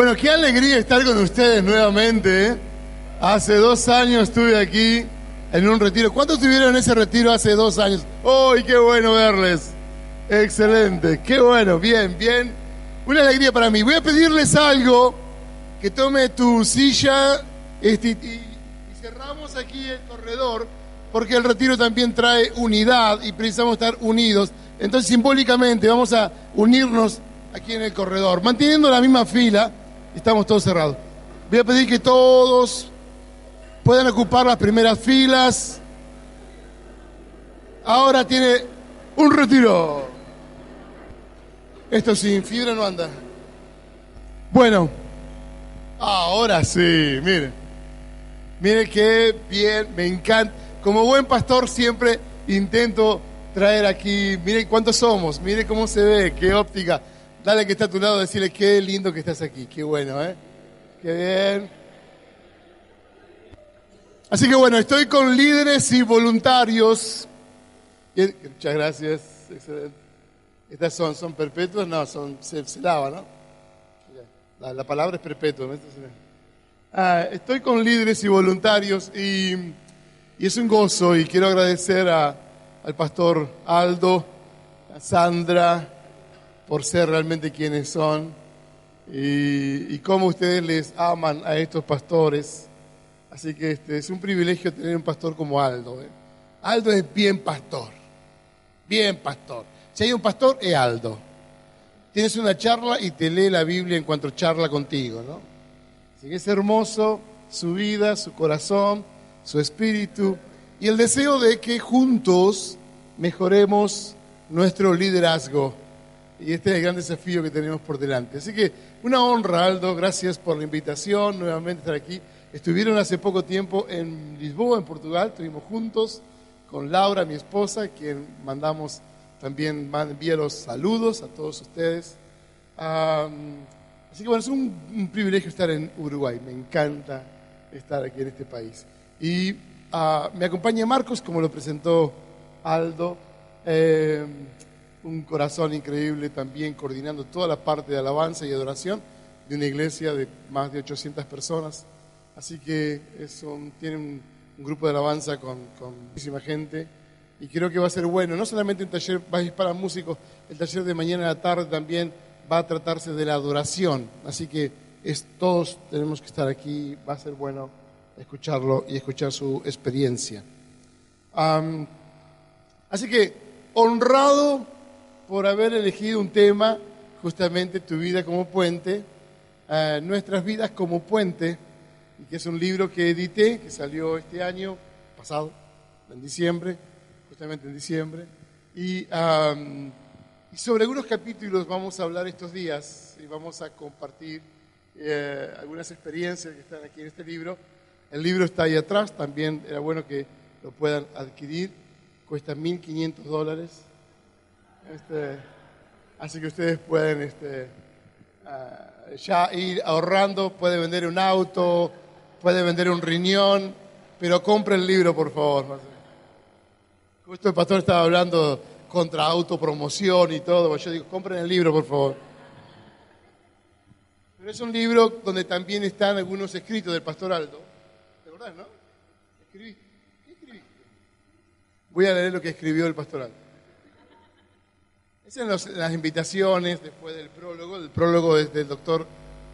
Bueno, qué alegría estar con ustedes nuevamente. ¿eh? Hace dos años estuve aquí en un retiro. ¿Cuántos estuvieron en ese retiro hace dos años? ¡Uy, qué bueno verles! Excelente, qué bueno, bien, bien. Una alegría para mí. Voy a pedirles algo, que tome tu silla este, y, y cerramos aquí el corredor, porque el retiro también trae unidad y precisamos estar unidos. Entonces, simbólicamente, vamos a unirnos aquí en el corredor, manteniendo la misma fila, estamos todos cerrados. Voy a pedir que todos puedan ocupar las primeras filas. Ahora tiene un retiro. Esto sin fibra no anda. Bueno, ahora sí, mire. Mire qué bien, me encanta. Como buen pastor siempre intento traer aquí, mire cuántos somos, mire cómo se ve, qué óptica. Dale que está a tu lado, decirle qué lindo que estás aquí, qué bueno, ¿eh? Qué bien. Así que bueno, estoy con líderes y voluntarios. Muchas gracias, excelente. ¿Estas son, son perpetuas? No, son, se, se lava, ¿no? La, la, palabra es perpetua. Ah, estoy con líderes y voluntarios y, y, es un gozo y quiero agradecer a, al pastor Aldo, a Sandra, por ser realmente quienes son y, cómo ustedes les aman a estos pastores. Así que este, es un privilegio tener un pastor como Aldo. ¿eh? Aldo es bien pastor, bien pastor. Si hay un pastor, es Aldo. Tienes una charla y te lee la Biblia en cuanto charla contigo, ¿no? Así que es hermoso su vida, su corazón, su espíritu y el deseo de que juntos mejoremos nuestro liderazgo. Y este es el gran desafío que tenemos por delante. Así que una honra, Aldo. Gracias por la invitación, nuevamente estar aquí. Estuvieron hace poco tiempo en Lisboa, en Portugal. Estuvimos juntos con Laura, mi esposa, quien mandamos también envía los saludos a todos ustedes. Um, así que bueno, es un, un, privilegio estar en Uruguay. Me encanta estar aquí en este país. Y uh, me acompaña Marcos, como lo presentó Aldo. Eh, un corazón increíble también coordinando toda la parte de alabanza y adoración de una iglesia de más de 800 personas. Así que es tiene un, grupo de alabanza con, muchísima gente y creo que va a ser bueno. No solamente un taller para músicos, el taller de mañana a la tarde también va a tratarse de la adoración. Así que es, todos tenemos que estar aquí, va a ser bueno escucharlo y escuchar su experiencia. Así que honrado por haber elegido un tema, justamente tu vida como puente, uh, nuestras vidas como puente, y que es un libro que edité, que salió este año pasado, en diciembre, justamente en diciembre. Y, um, y, sobre algunos capítulos vamos a hablar estos días y vamos a compartir eh, algunas experiencias que están aquí en este libro. El libro está ahí atrás, también era bueno que lo puedan adquirir. Cuesta 1.500 dólares. Este, así que ustedes pueden este, uh, ya ir ahorrando, puede vender un auto, puede vender un riñón, pero compre el libro, por favor. Justo el pastor estaba hablando contra autopromoción y todo. Yo digo, compren el libro, por favor. Pero es un libro donde también están algunos escritos del pastor Aldo. ¿Te acordás, no? ¿Escribiste? ¿Qué escribiste? Voy a leer lo que escribió el pastor Aldo. Es en los, las invitaciones después del prólogo. El prólogo es del doctor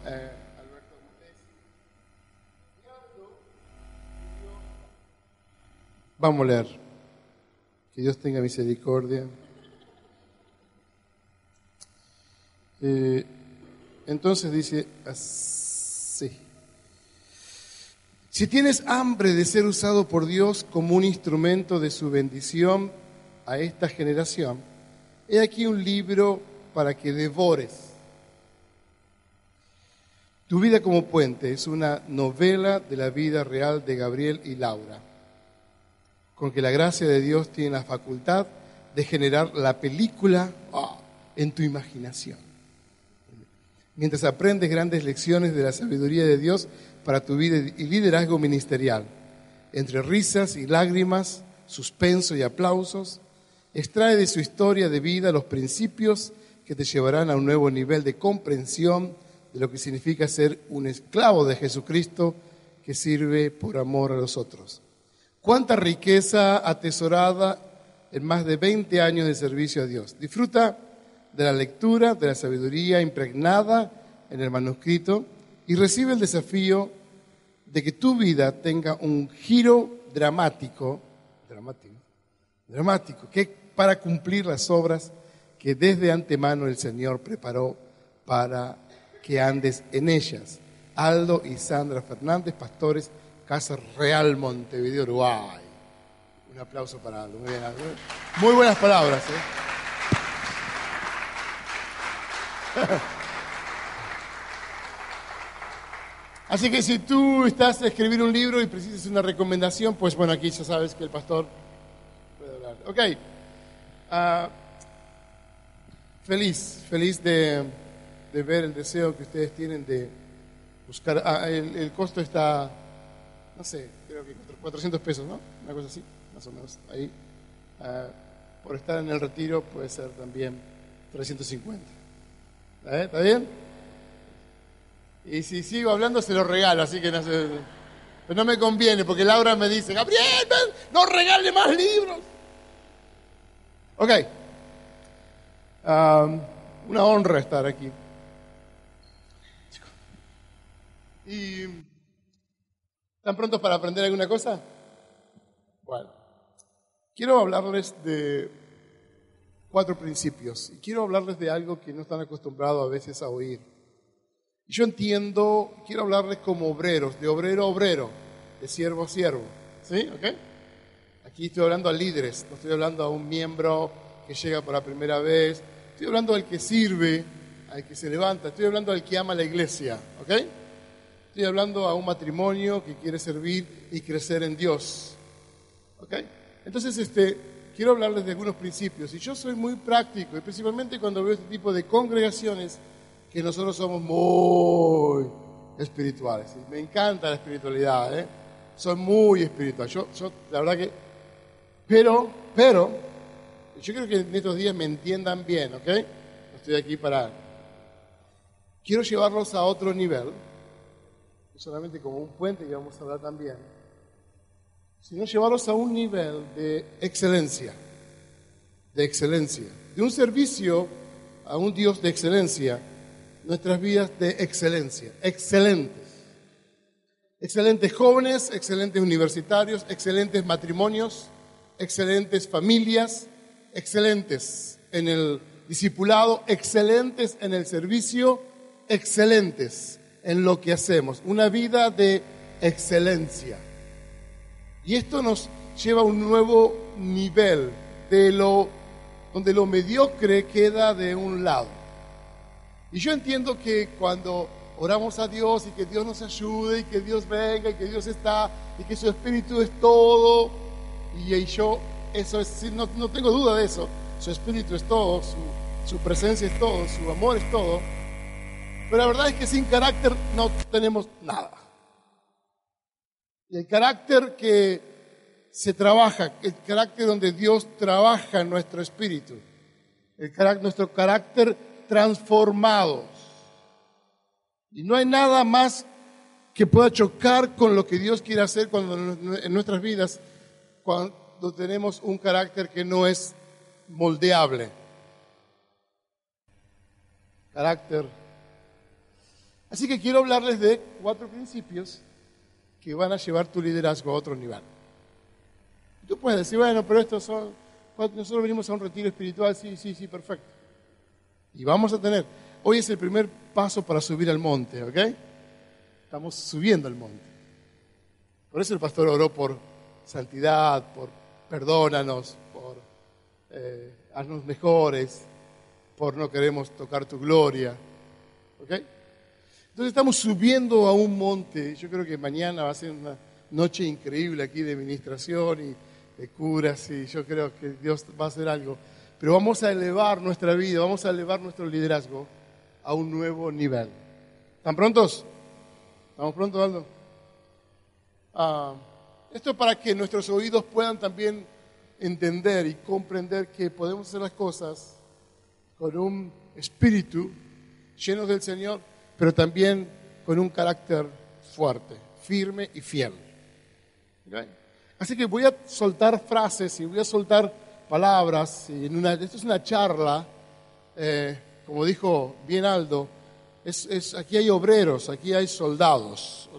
eh, Alberto Montes. Vamos a leer. Que Dios tenga misericordia. Eh, entonces dice así. Si tienes hambre de ser usado por Dios como un instrumento de su bendición a esta generación, he aquí un libro para que devores. Tu vida como puente es una novela de la vida real de Gabriel y Laura con que la gracia de Dios tiene la facultad de generar la película oh, en tu imaginación. Mientras aprendes grandes lecciones de la sabiduría de Dios para tu vida y liderazgo ministerial, entre risas y lágrimas, suspenso y aplausos, extrae de su historia de vida los principios que te llevarán a un nuevo nivel de comprensión de lo que significa ser un esclavo de Jesucristo que sirve por amor a los otros. Cuánta riqueza atesorada en más de 20 años de servicio a Dios. Disfruta de la lectura, de la sabiduría impregnada en el manuscrito y recibe el desafío de que tu vida tenga un giro dramático, dramático, dramático, que para cumplir las obras que desde antemano el Señor preparó para que andes en ellas. Aldo y Sandra Fernández, pastores, Casa Real Montevideo, Uruguay. Un aplauso para Aldo. Muy, bien, Muy buenas palabras. ¿eh? Así que si tú estás a escribir un libro y precisas una recomendación, pues bueno, aquí ya sabes que el pastor puede hablar. Ok. Ah, feliz, feliz de, ver el deseo que ustedes tienen de buscar. Ah, el, costo está, no sé, creo que 400 pesos, ¿no? Una cosa así, más o menos. Ahí. Ah, por estar en el retiro puede ser también 350. ¿Eh? ¿Está bien? Y si sigo hablando, se lo regalo, así que no, se, no me conviene, porque Laura me dice, Gabriel, no regale más libros. Ok. una honra estar aquí. ¿Y están prontos para aprender alguna cosa? Bueno, quiero hablarles de cuatro principios y quiero hablarles de algo que no están acostumbrados a veces a oír. Yo entiendo, quiero hablarles como obreros, de obrero a obrero, de siervo a siervo. ¿Sí? ¿Ok? Aquí estoy hablando a líderes, no estoy hablando a un miembro que llega por la primera vez, estoy hablando al que sirve, al que se levanta, estoy hablando al que ama la iglesia. ¿Ok? Estoy hablando a un matrimonio que quiere servir y crecer en Dios. ¿Ok? Entonces, este, quiero hablarles de algunos principios. Y yo soy muy práctico, y principalmente cuando veo este tipo de congregaciones, que nosotros somos muy espirituales. Me encanta la espiritualidad, ¿eh? Soy muy espiritual. Yo, yo, la verdad que... Pero, pero, yo creo que en estos días me entiendan bien, ¿ok? Estoy aquí para... Quiero llevarlos a otro nivel, no solamente como un puente que vamos a hablar también, sino llevarlos a un nivel de excelencia, de excelencia, de un servicio a un Dios de excelencia nuestras vidas de excelencia, excelentes. Excelentes jóvenes, excelentes universitarios, excelentes matrimonios, excelentes familias, excelentes en el discipulado, excelentes en el servicio, excelentes en lo que hacemos. Una vida de excelencia. Y esto nos lleva a un nuevo nivel de lo donde lo mediocre queda de un lado. Y yo entiendo que cuando oramos a Dios y que Dios nos ayude y que Dios venga y que Dios está y que su espíritu es todo, y, yo, eso es, no, no, tengo duda de eso, su espíritu es todo, su, su presencia es todo, su amor es todo, pero la verdad es que sin carácter no tenemos nada. Y el carácter que se trabaja, el carácter donde Dios trabaja en nuestro espíritu, el carácter, nuestro carácter transformados. Y no hay nada más que pueda chocar con lo que Dios quiere hacer cuando en nuestras vidas, cuando tenemos un carácter que no es moldeable. Carácter. Así que quiero hablarles de cuatro principios que van a llevar tu liderazgo a otro nivel. Tú puedes decir, bueno, pero estos son, nosotros venimos a un retiro espiritual, sí, sí, sí, perfecto. Y vamos a tener, hoy es el primer paso para subir al monte, ¿ok? Estamos subiendo al monte. Por eso el pastor oró por santidad, por perdónanos, por eh, haznos mejores, por no queremos tocar tu gloria. ¿Ok? Entonces estamos subiendo a un monte. Yo creo que mañana va a ser una noche increíble aquí de administración y de curas y yo creo que Dios va a hacer algo pero vamos a elevar nuestra vida, vamos a elevar nuestro liderazgo a un nuevo nivel. ¿Están prontos? ¿Estamos prontos, Aldo? Ah, esto es para que nuestros oídos puedan también entender y comprender que podemos hacer las cosas con un espíritu lleno del Señor pero también con un carácter fuerte, firme y fiel. Así que voy a soltar frases y voy a soltar palabras. Y en una, esto es una charla, eh, como dijo bien Aldo, es, aquí hay obreros, aquí hay soldados.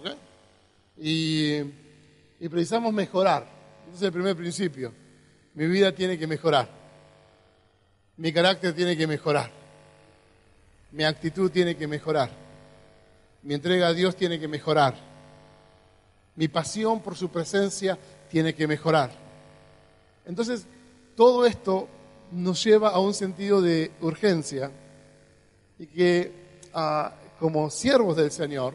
Y, y precisamos mejorar. Ese es el primer principio. Mi vida tiene que mejorar. Mi carácter tiene que mejorar. Mi actitud tiene que mejorar. Mi entrega a Dios tiene que mejorar. Mi pasión por su presencia tiene que mejorar. Entonces, todo esto nos lleva a un sentido de urgencia y que ah, como siervos del Señor,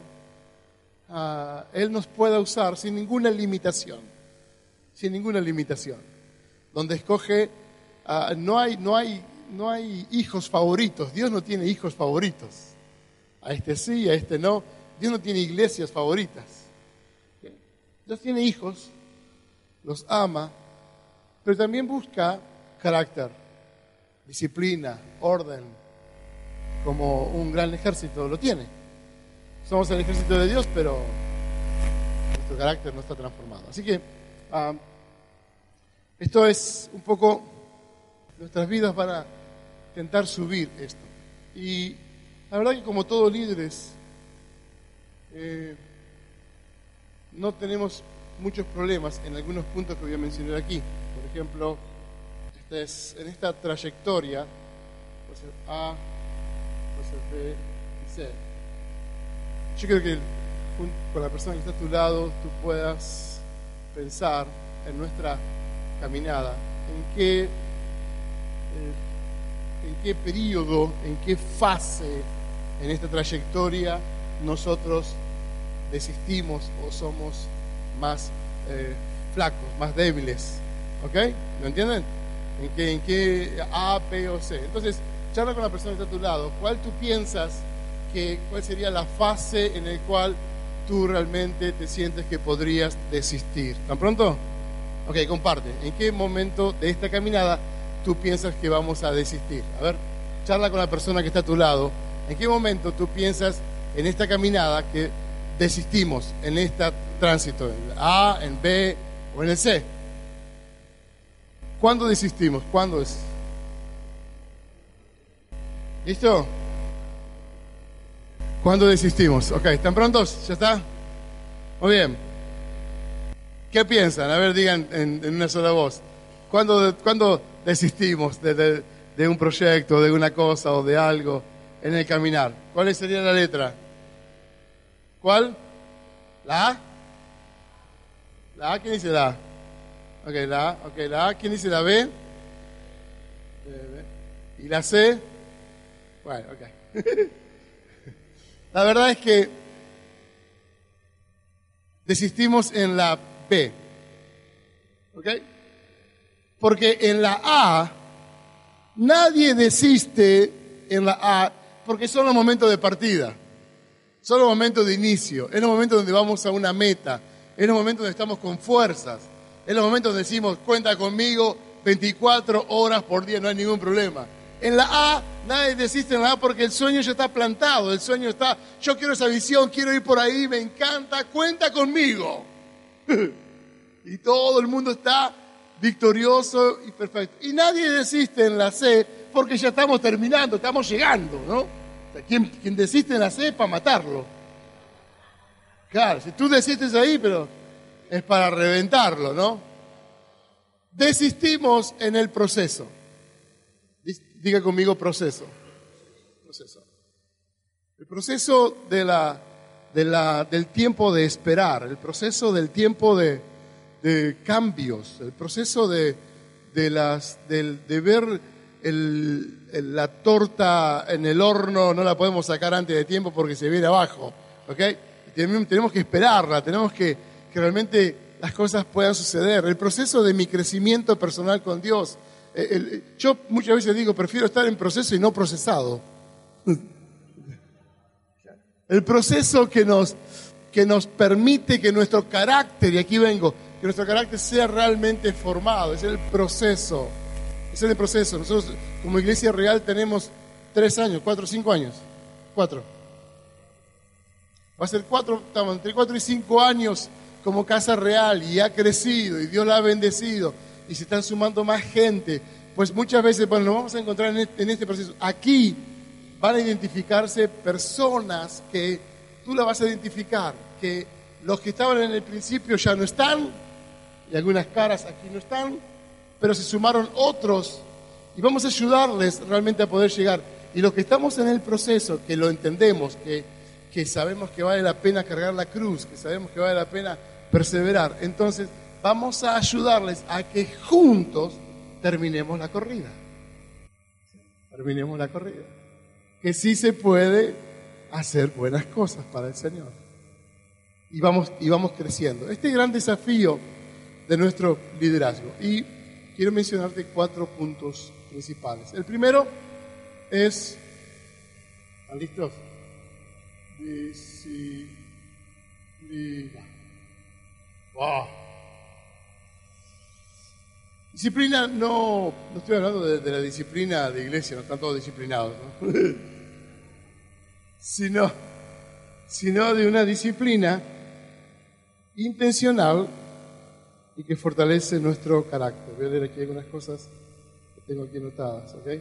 ah, Él nos pueda usar sin ninguna limitación, sin ninguna limitación, donde escoge, ah, no, hay, no, hay, no hay hijos favoritos, Dios no tiene hijos favoritos, a este sí, a este no, Dios no tiene iglesias favoritas, Dios tiene hijos los ama, pero también busca carácter, disciplina, orden, como un gran ejército lo tiene. Somos el ejército de Dios, pero nuestro carácter no está transformado. Así que ah, esto es un poco, nuestras vidas van a intentar subir esto. Y la verdad que como todos líderes, eh, no tenemos muchos problemas en algunos puntos que voy a mencionar aquí. Por ejemplo, este es, en esta trayectoria, puede ser A, puede ser B y C. Yo creo que con la persona que está a tu lado tú puedas pensar en nuestra caminada, en qué, eh, en qué periodo, en qué fase en esta trayectoria nosotros desistimos o somos más eh, flacos, más débiles. ¿Ok? ¿Lo entienden? ¿En qué, ¿En qué A, B o C? Entonces, charla con la persona que está a tu lado. ¿Cuál tú piensas que, cuál sería la fase en la cual tú realmente te sientes que podrías desistir? ¿Tan pronto? Ok, comparte. ¿En qué momento de esta caminada tú piensas que vamos a desistir? A ver, charla con la persona que está a tu lado. ¿En qué momento tú piensas en esta caminada que desistimos en este tránsito, en A, en B o en el C. ¿Cuándo desistimos? ¿Cuándo es? ¿Listo? ¿Cuándo desistimos? Ok, ¿están prontos? ¿Ya está? Muy bien. ¿Qué piensan? A ver, digan en, una sola voz. ¿Cuándo, ¿cuándo desistimos de, un proyecto, de una cosa o de algo en el caminar? ¿Cuál sería la letra? ¿Cuál? ¿La A? ¿La A? ¿Quién dice la A? Ok, la A. Ok, la A. ¿Quién dice la B? ¿Y la C? Bueno, ok. la verdad es que desistimos en la B. ¿Ok? Porque en la A, nadie desiste en la A porque son los momentos de partida. Son los momentos de inicio, es los momentos donde vamos a una meta, es los momentos donde estamos con fuerzas, es los momentos donde decimos, cuenta conmigo 24 horas por día, no hay ningún problema. En la A, nadie desiste en la A porque el sueño ya está plantado, el sueño está, yo quiero esa visión, quiero ir por ahí, me encanta, cuenta conmigo. y todo el mundo está victorioso y perfecto. Y nadie desiste en la C porque ya estamos terminando, estamos llegando, ¿no? quien, desiste en la C para matarlo. Claro, si tú desistes ahí, pero es para reventarlo, ¿no? Desistimos en el proceso. Diga conmigo proceso. El proceso de la, de la, del tiempo de esperar, el proceso del tiempo de, cambios, el proceso de, de, las, de ver la torta en el horno no la podemos sacar antes de tiempo porque se viene abajo. ¿ok? Tenemos que esperarla, tenemos que, que realmente las cosas puedan suceder. El proceso de mi crecimiento personal con Dios. Eh, yo muchas veces digo, prefiero estar en proceso y no procesado. El proceso que nos, que nos permite que nuestro carácter, y aquí vengo, que nuestro carácter sea realmente formado, es el proceso. Es el proceso. Nosotros como iglesia real tenemos tres años, cuatro, cinco años. Cuatro. Va a ser cuatro, estamos entre cuatro y cinco años como casa real y ha crecido y Dios la ha bendecido y se están sumando más gente. Pues muchas veces, bueno, nos vamos a encontrar este, en este, proceso. Aquí van a identificarse personas que tú la vas a identificar, que los que estaban en el principio ya no están, y algunas caras aquí no están, pero se sumaron otros y vamos a ayudarles realmente a poder llegar. Y los que estamos en el proceso, que lo entendemos, que, que sabemos que vale la pena cargar la cruz, que sabemos que vale la pena perseverar, entonces vamos a ayudarles a que juntos terminemos la corrida. Terminemos la corrida. Que sí se puede hacer buenas cosas para el Señor. Y vamos, y vamos creciendo. Este gran desafío de nuestro liderazgo. Y quiero mencionarte cuatro puntos principales. El primero es, ¿están listos? Disciplina. Wow. Disciplina, no, no estoy hablando de, la disciplina de iglesia, no están todos disciplinados, ¿no? sino, sino de una disciplina intencional y que fortalece nuestro carácter. Voy a leer aquí algunas cosas que tengo aquí anotadas. ¿ok?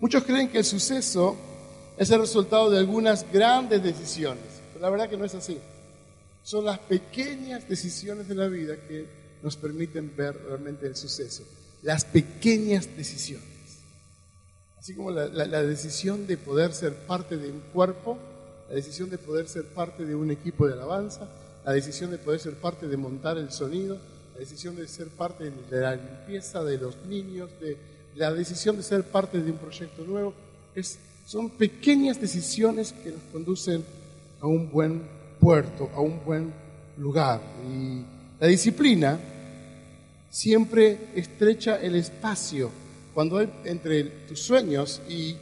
Muchos creen que el suceso es el resultado de algunas grandes decisiones, pero la verdad que no es así. Son las pequeñas decisiones de la vida que nos permiten ver realmente el suceso. Las pequeñas decisiones. Así como la, la decisión de poder ser parte de un cuerpo, la decisión de poder ser parte de un equipo de alabanza, la decisión de poder ser parte de montar el sonido, la decisión de ser parte de la limpieza de los niños, de la decisión de ser parte de un proyecto nuevo, es, son pequeñas decisiones que nos conducen a un buen puerto, a un buen lugar. Y la disciplina siempre estrecha el espacio cuando hay entre tus sueños y,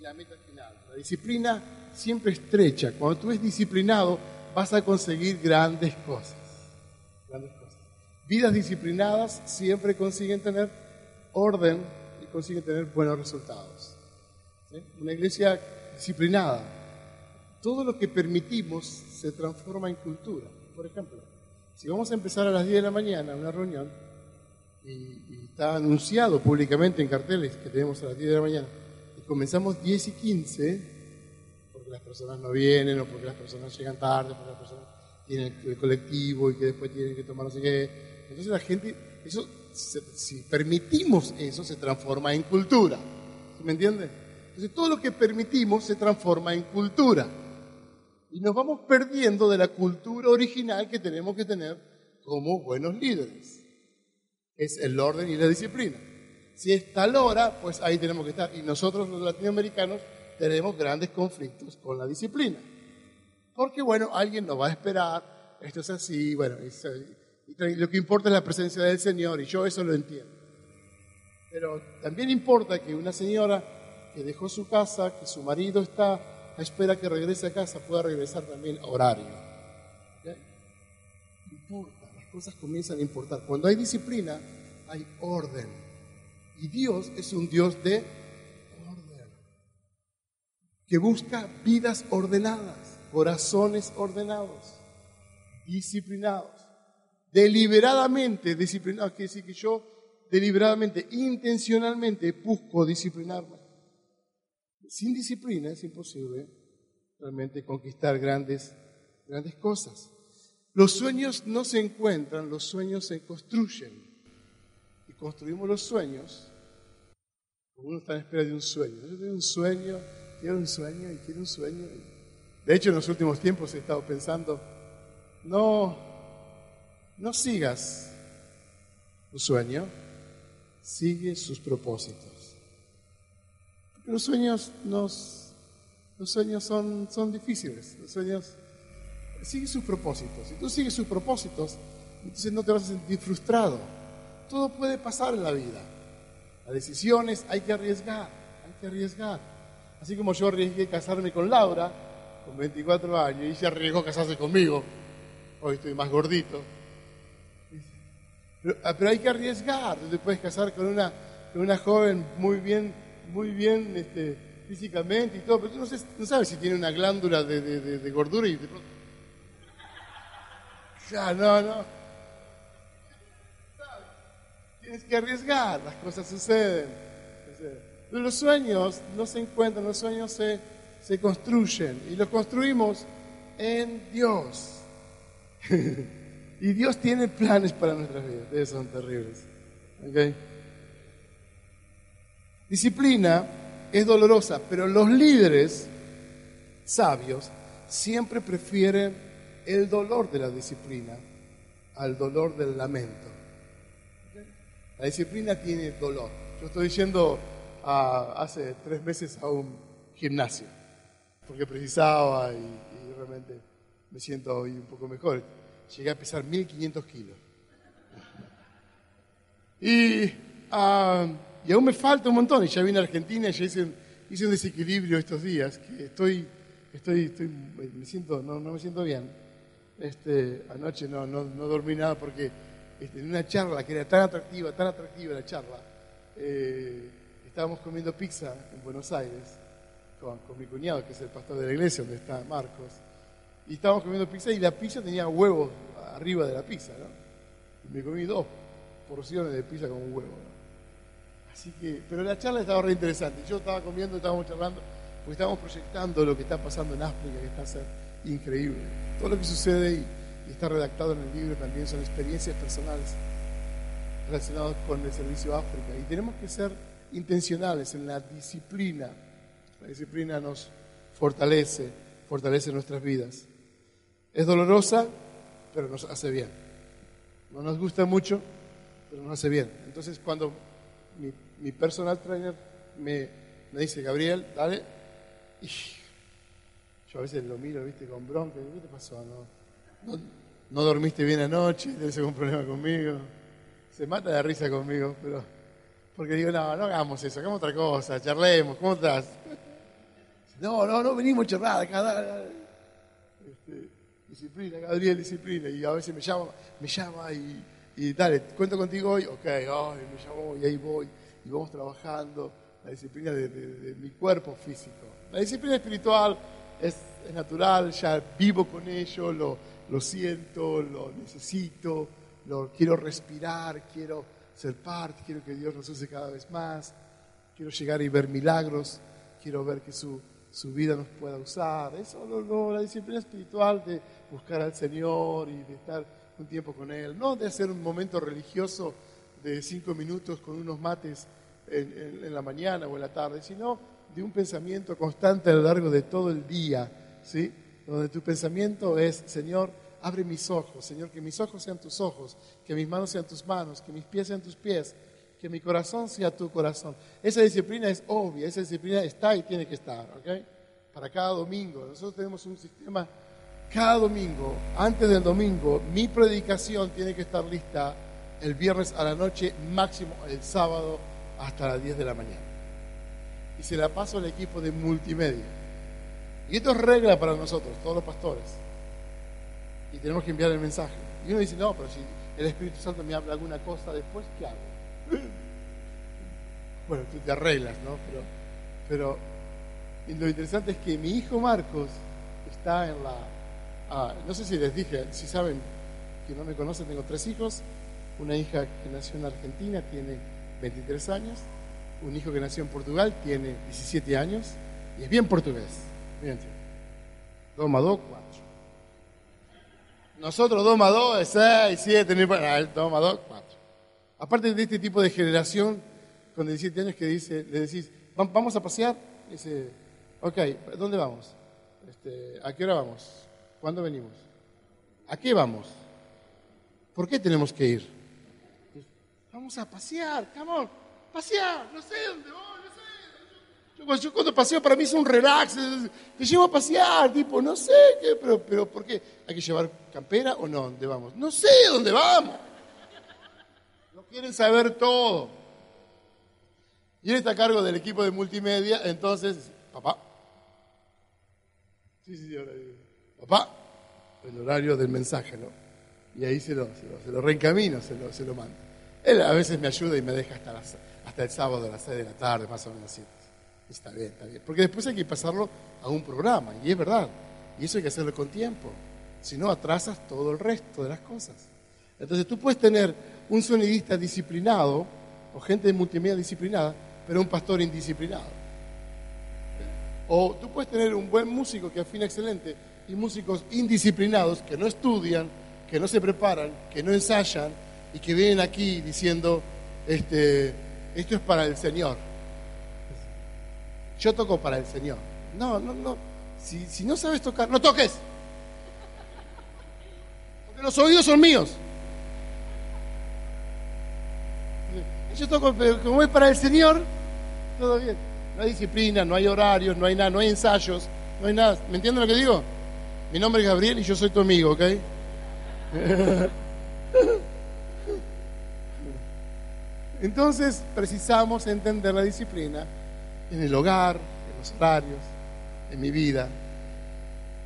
la meta final. La disciplina siempre estrecha. Cuando tú eres disciplinado, vas a conseguir. Grandes cosas. Vidas disciplinadas siempre consiguen tener orden y consiguen tener buenos resultados. Una iglesia disciplinada, todo lo que permitimos se transforma en cultura. Por ejemplo, si vamos a empezar a las 10 de la mañana una reunión y, está anunciado públicamente en carteles que tenemos a las 10 de la mañana y comenzamos 10 y 15, porque las personas no vienen o porque las personas llegan tarde, porque las personas tienen el colectivo y que después tienen que tomar no sé qué, entonces la gente, eso, si permitimos eso, se transforma en cultura. ¿Me entiende? Entonces todo lo que permitimos se transforma en cultura. Y nos vamos perdiendo de la cultura original que tenemos que tener como buenos líderes. Es el orden y la disciplina. Si es tal hora, pues ahí tenemos que estar. Y nosotros los latinoamericanos tenemos grandes conflictos con la disciplina. Porque bueno, alguien nos va a esperar, esto es así, bueno, es, lo que importa es la presencia del Señor, y yo eso lo entiendo. Pero también importa que una señora que dejó su casa, que su marido está espera que regrese a casa, pueda regresar también a horario. Importa, las cosas comienzan a importar. Cuando hay disciplina, hay orden. Y Dios es un Dios de orden, que busca vidas ordenadas, corazones ordenados, disciplinados deliberadamente disciplinado, quiere decir que yo deliberadamente, intencionalmente busco disciplinarme. Sin disciplina es imposible realmente conquistar grandes, grandes cosas. Los sueños no se encuentran, los sueños se construyen. Y construimos los sueños. Uno está en espera de un sueño. Yo tengo un sueño, quiero un sueño y quiero un sueño. De hecho, en los últimos tiempos he estado pensando, no, no sigas tu sueño, sigue sus propósitos. Los sueños, nos, los sueños son, son difíciles, los sueños, sigue sus propósitos. Si tú sigues sus propósitos, entonces no te vas a sentir frustrado. Todo puede pasar en la vida. Las decisiones hay que arriesgar, hay que arriesgar. Así como yo arriesgué casarme con Laura, con 24 años, y ella arriesgó casarse conmigo. Hoy estoy más gordito. Ah, pero, hay que arriesgar. Tú te puedes casar con una, con una joven muy bien, muy bien este, físicamente y todo, pero tú no, sabes si tiene una glándula de, de gordura y de pronto... Ya, no, no. Tienes que arriesgar, las cosas suceden. Pero los sueños no se encuentran, los sueños se, se construyen y los construimos en Dios. y Dios tiene planes para nuestras vidas, esos son terribles. ¿Okay? Disciplina es dolorosa, pero los líderes sabios siempre prefieren el dolor de la disciplina al dolor del lamento. La disciplina tiene dolor. Yo estoy diciendo hace tres meses a un gimnasio, porque precisaba y, realmente me siento hoy un poco mejor. Llegué a pesar 1500 kilos. Y, ah, y aún me falta un montón. Y ya vine a Argentina y ya hice un, hice un desequilibrio estos días, que estoy, estoy, estoy me siento, no, no me siento bien. Este, anoche no, no, no dormí nada porque este, en una charla que era tan atractiva, tan atractiva la charla, eh, estábamos comiendo pizza en Buenos Aires con, mi cuñado, que es el pastor de la iglesia donde está Marcos, y estábamos comiendo pizza y la pizza tenía huevos arriba de la pizza, ¿no? Y me comí dos porciones de pizza con un huevo, Así pero la charla estaba re interesante. Yo estaba comiendo, estábamos charlando, porque estábamos proyectando lo que está pasando en África, que está a ser increíble. Todo lo que sucede y, y está redactado en el libro también son experiencias personales relacionadas con el servicio a África. Y tenemos que ser intencionales en la disciplina. La disciplina nos fortalece, fortalece nuestras vidas. Es dolorosa, pero nos hace bien. No nos gusta mucho, pero nos hace bien. Entonces cuando mi, personal trainer me, me, dice, Gabriel, dale, y yo a veces lo miro, viste, con bronca, ¿qué te pasó? ¿No, no, dormiste bien anoche? ¿Tienes algún problema conmigo? Se mata de risa conmigo, pero porque digo, no, no hagamos eso, hagamos otra cosa, charlemos, ¿cómo estás? No, no, no venimos charlar acá. Este, disciplina, Gabriel, disciplina. Y a veces me llama, me llama y, y dale, cuento contigo hoy, ok, me llamó y ahí voy. Y vamos trabajando la disciplina de, mi cuerpo físico. La disciplina espiritual es, natural, ya vivo con ello, lo, lo siento, lo necesito, lo quiero respirar, quiero ser parte, quiero que Dios nos use cada vez más, quiero llegar y ver milagros, quiero ver que su, su vida nos pueda usar. Eso lo, la disciplina espiritual de buscar al Señor y de estar un tiempo con Él, no de hacer un momento religioso de cinco minutos con unos mates en, la mañana o en la tarde, sino de un pensamiento constante a lo largo de todo el día, ¿sí? donde tu pensamiento es, Señor, abre mis ojos, Señor, que mis ojos sean tus ojos, que mis manos sean tus manos, que mis pies sean tus pies, que mi corazón sea tu corazón. Esa disciplina es obvia, esa disciplina está y tiene que estar, ¿ok? Para cada domingo. Nosotros tenemos un sistema, cada domingo, antes del domingo, mi predicación tiene que estar lista el viernes a la noche, máximo el sábado hasta las 10 de la mañana. Y se la paso al equipo de multimedia. Y esto es regla para nosotros, todos los pastores y tenemos que enviar el mensaje. Y uno dice, no, pero si el Espíritu Santo me habla alguna cosa después, ¿qué hago? Bueno, tú te arreglas, ¿no? Pero, pero lo interesante es que mi hijo Marcos está en la... Ah, no sé si les dije, si saben que no me conocen, tengo tres hijos. Una hija que nació en Argentina tiene 23 años. Un hijo que nació en Portugal tiene 17 años. Y es bien portugués. Fíjense. Dos más dos, nosotros 2 más 2 es 6, 7, 2 más 2, 4. Aparte de este tipo de generación con 17 años que dice, le decís, vamos a pasear, dice, ok, ¿dónde vamos? Este, ¿A qué hora vamos? ¿Cuándo venimos? ¿A qué vamos? ¿Por qué tenemos que ir? Vamos a pasear, come pasear, no sé dónde voy. Yo, cuando paseo para mí es un relax, te llevo a pasear, tipo, no sé qué, pero, pero ¿por qué? ¿Hay que llevar campera o no? ¿Dónde vamos? No sé dónde vamos. No quieren saber todo. Y él está a cargo del equipo de multimedia, entonces, papá. Sí, sí, ahora Papá, el horario del mensaje, ¿no? Y ahí se lo, se lo, reencamino, se lo, se lo mando. Él a veces me ayuda y me deja hasta, hasta el sábado a las 6 de la tarde, más o menos 7. Está bien, está bien. Porque después hay que pasarlo a un programa, y es verdad. Y eso hay que hacerlo con tiempo. Si no, atrasas todo el resto de las cosas. Entonces tú puedes tener un sonidista disciplinado o gente de multimedia disciplinada, pero un pastor indisciplinado. O tú puedes tener un buen músico que afina excelente y músicos indisciplinados que no estudian, que no se preparan, que no ensayan y que vienen aquí diciendo, este, esto es para el Señor. Yo toco para el Señor. No, no, no. Si, si no sabes tocar, no toques. Porque los oídos son míos. Yo toco, pero como es para el Señor, todo bien. No hay disciplina, no hay horarios, no hay nada, no hay ensayos, no hay nada. ¿Me entienden lo que digo? Mi nombre es Gabriel y yo soy tu amigo, ¿ok? Entonces precisamos entender la disciplina en el hogar, en los horarios, en mi vida,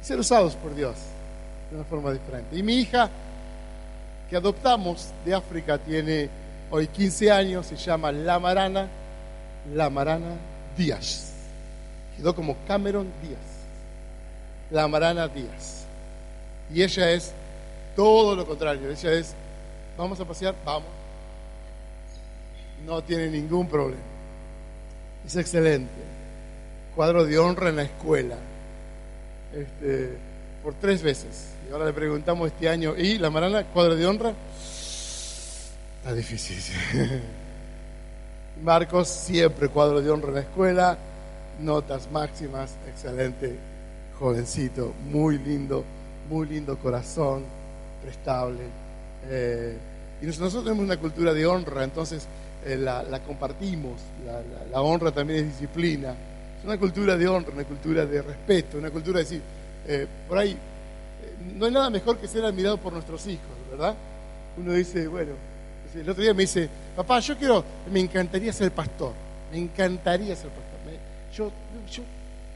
ser usados por Dios de una forma diferente. Y mi hija, que adoptamos de África, tiene hoy 15 años, se llama La Marana, La Marana Díaz. Quedó como Cameron Díaz. La Marana Díaz. Y ella es todo lo contrario. Ella es, vamos a pasear, vamos. No tiene ningún problema. Es excelente. Cuadro de honra en la escuela. Este, por tres veces. Y ahora le preguntamos este año, ¿y la Marana, cuadro de honra? Está difícil. Marcos, siempre cuadro de honra en la escuela, notas máximas, excelente, jovencito, muy lindo, muy lindo corazón, prestable. Eh, y nosotros tenemos una cultura de honra, entonces eh, la, compartimos, la, honra también es disciplina. Es una cultura de honra, una cultura de respeto, una cultura de decir, eh, por ahí, no hay nada mejor que ser admirado por nuestros hijos, ¿verdad? Uno dice, bueno, el otro día me dice, papá, yo quiero, me encantaría ser pastor, me encantaría ser pastor. yo, yo,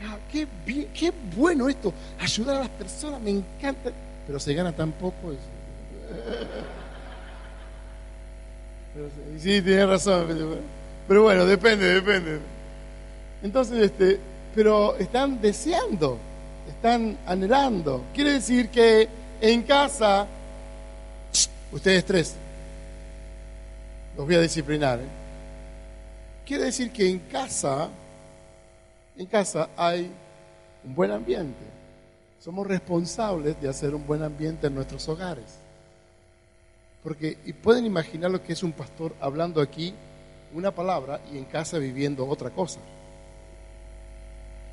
ah, qué, qué bueno esto, ayudar a las personas, me encanta, pero se gana tan poco. sí, tiene razón, pero bueno, depende, depende. Entonces, este, pero están deseando, están anhelando. Quiere decir que en casa, ustedes tres, los voy a disciplinar. ¿eh? Quiere decir que en casa, en casa hay un buen ambiente. Somos responsables de hacer un buen ambiente en nuestros hogares. Porque, y pueden imaginar lo que es un pastor hablando aquí una palabra y en casa viviendo otra cosa.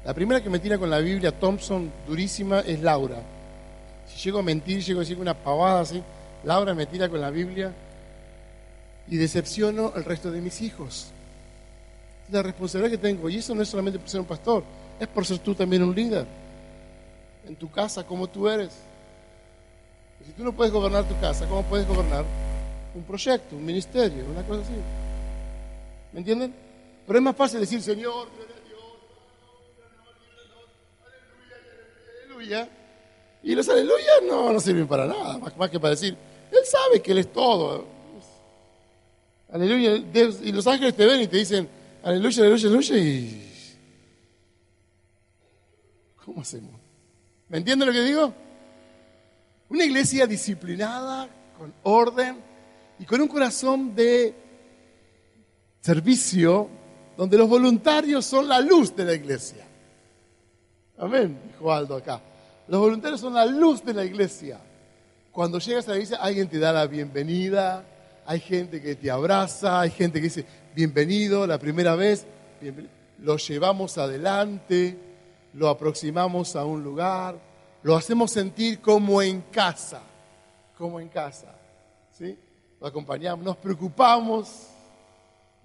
La primera que me tira con la Biblia Thompson durísima es Laura. Si llego a mentir, llego a decir una pavada así, Laura me tira con la Biblia y decepciono al resto de mis hijos. La responsabilidad que tengo, y eso no es solamente por ser un pastor, es por ser tú también un líder. En tu casa, como tú eres. si tú no puedes gobernar tu casa, ¿cómo puedes gobernar un proyecto, un ministerio, una cosa así? ¿Me entienden? Pero es más fácil decir, Señor, aleluya. Y los aleluyas no, no sirven para nada, más que para decir, Él sabe que Él es todo. Aleluya. y los ángeles te ven y te dicen, aleluya, aleluya, aleluya. Y... ¿Cómo hacemos? ¿Me entienden lo que digo? Una iglesia disciplinada, con orden y con un corazón de servicio, donde los voluntarios son la luz de la iglesia. Amén, dijo Aldo acá. Los voluntarios son la luz de la iglesia. Cuando llegas a la iglesia, alguien te da la bienvenida, hay gente que te abraza, hay gente que dice, bienvenido la primera vez, lo llevamos adelante, lo aproximamos a un lugar, lo hacemos sentir como en casa, como en casa, ¿sí? Lo acompañamos, nos preocupamos.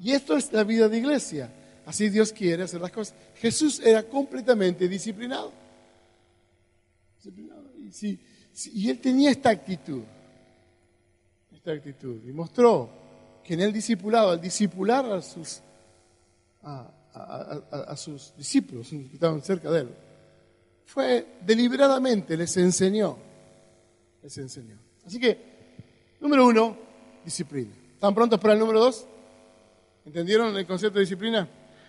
Y esto es la vida de iglesia. Así Dios quiere hacer las cosas. Jesús era completamente disciplinado. disciplinado. Y, y él tenía esta actitud actitud y mostró que en el discipulado, al discipular a sus, a, sus discípulos que estaban cerca de él, fue deliberadamente, les enseñó, les enseñó. Así que, número uno, disciplina. ¿Están prontos para el número dos? ¿Entendieron el concepto de disciplina?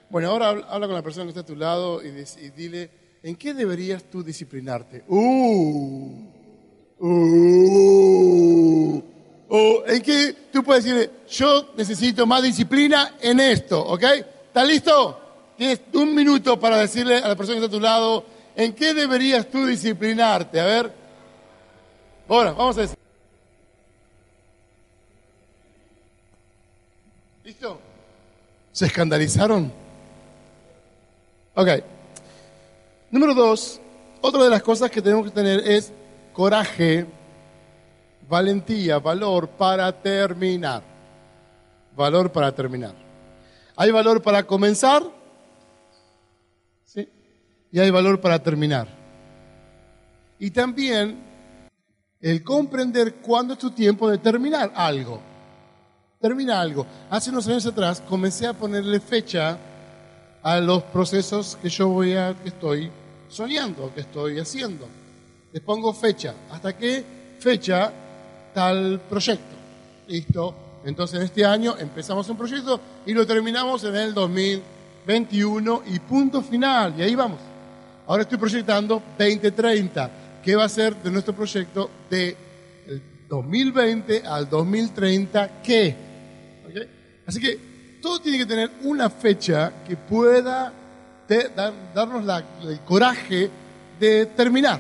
Bueno, ahora habla con la persona que está a tu lado y, dile, ¿en qué deberías tú disciplinarte? Uh, uh, uh, ¿En qué tú puedes decirle, yo necesito más disciplina en esto, ¿ok? ¿Estás listo? Tienes un minuto para decirle a la persona que está a tu lado, ¿en qué deberías tú disciplinarte? A ver. Ahora, vamos a decir. ¿Listo? ¿Se escandalizaron? Ok. Número dos, otra de las cosas que tenemos que tener es coraje, valentía, valor para terminar. Valor para terminar. Hay valor para comenzar, ¿sí? Y hay valor para terminar. Y también el comprender cuándo es tu tiempo de terminar algo. Termina algo. Hace unos años atrás comencé a ponerle fecha a los procesos que yo voy a, que estoy soñando, que estoy haciendo. Les pongo fecha. ¿Hasta qué fecha tal proyecto? Listo. Entonces, en este año empezamos un proyecto y lo terminamos en el 2021 y punto final. Y ahí vamos. Ahora estoy proyectando 2030. ¿Qué va a ser de nuestro proyecto de 2020 al 2030? ¿Qué? Así que todo tiene que tener una fecha que pueda darnos el coraje de terminar.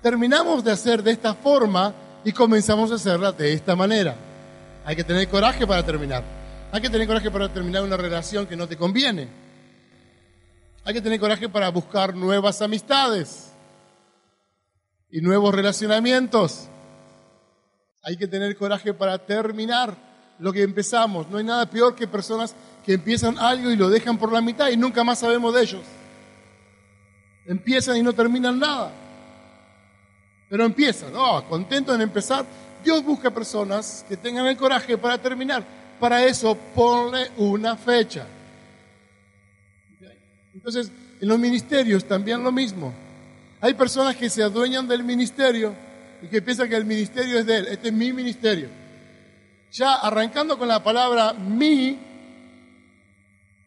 Terminamos de hacer de esta forma y comenzamos a hacerla de esta manera. Hay que tener coraje para terminar. Hay que tener coraje para terminar una relación que no te conviene. Hay que tener coraje para buscar nuevas amistades y nuevos relacionamientos. Hay que tener coraje para terminar lo que empezamos. No hay nada peor que personas que empiezan algo y lo dejan por la mitad y nunca más sabemos de ellos. Empiezan y no terminan nada. Pero empiezan, oh, contentos en empezar Dios busca personas que tengan el coraje para terminar. Para eso ponle una fecha. Entonces, en los ministerios también lo mismo. Hay personas que se adueñan del ministerio y que piensan que el ministerio es de él. Este es mi ministerio. Ya arrancando con la palabra mi,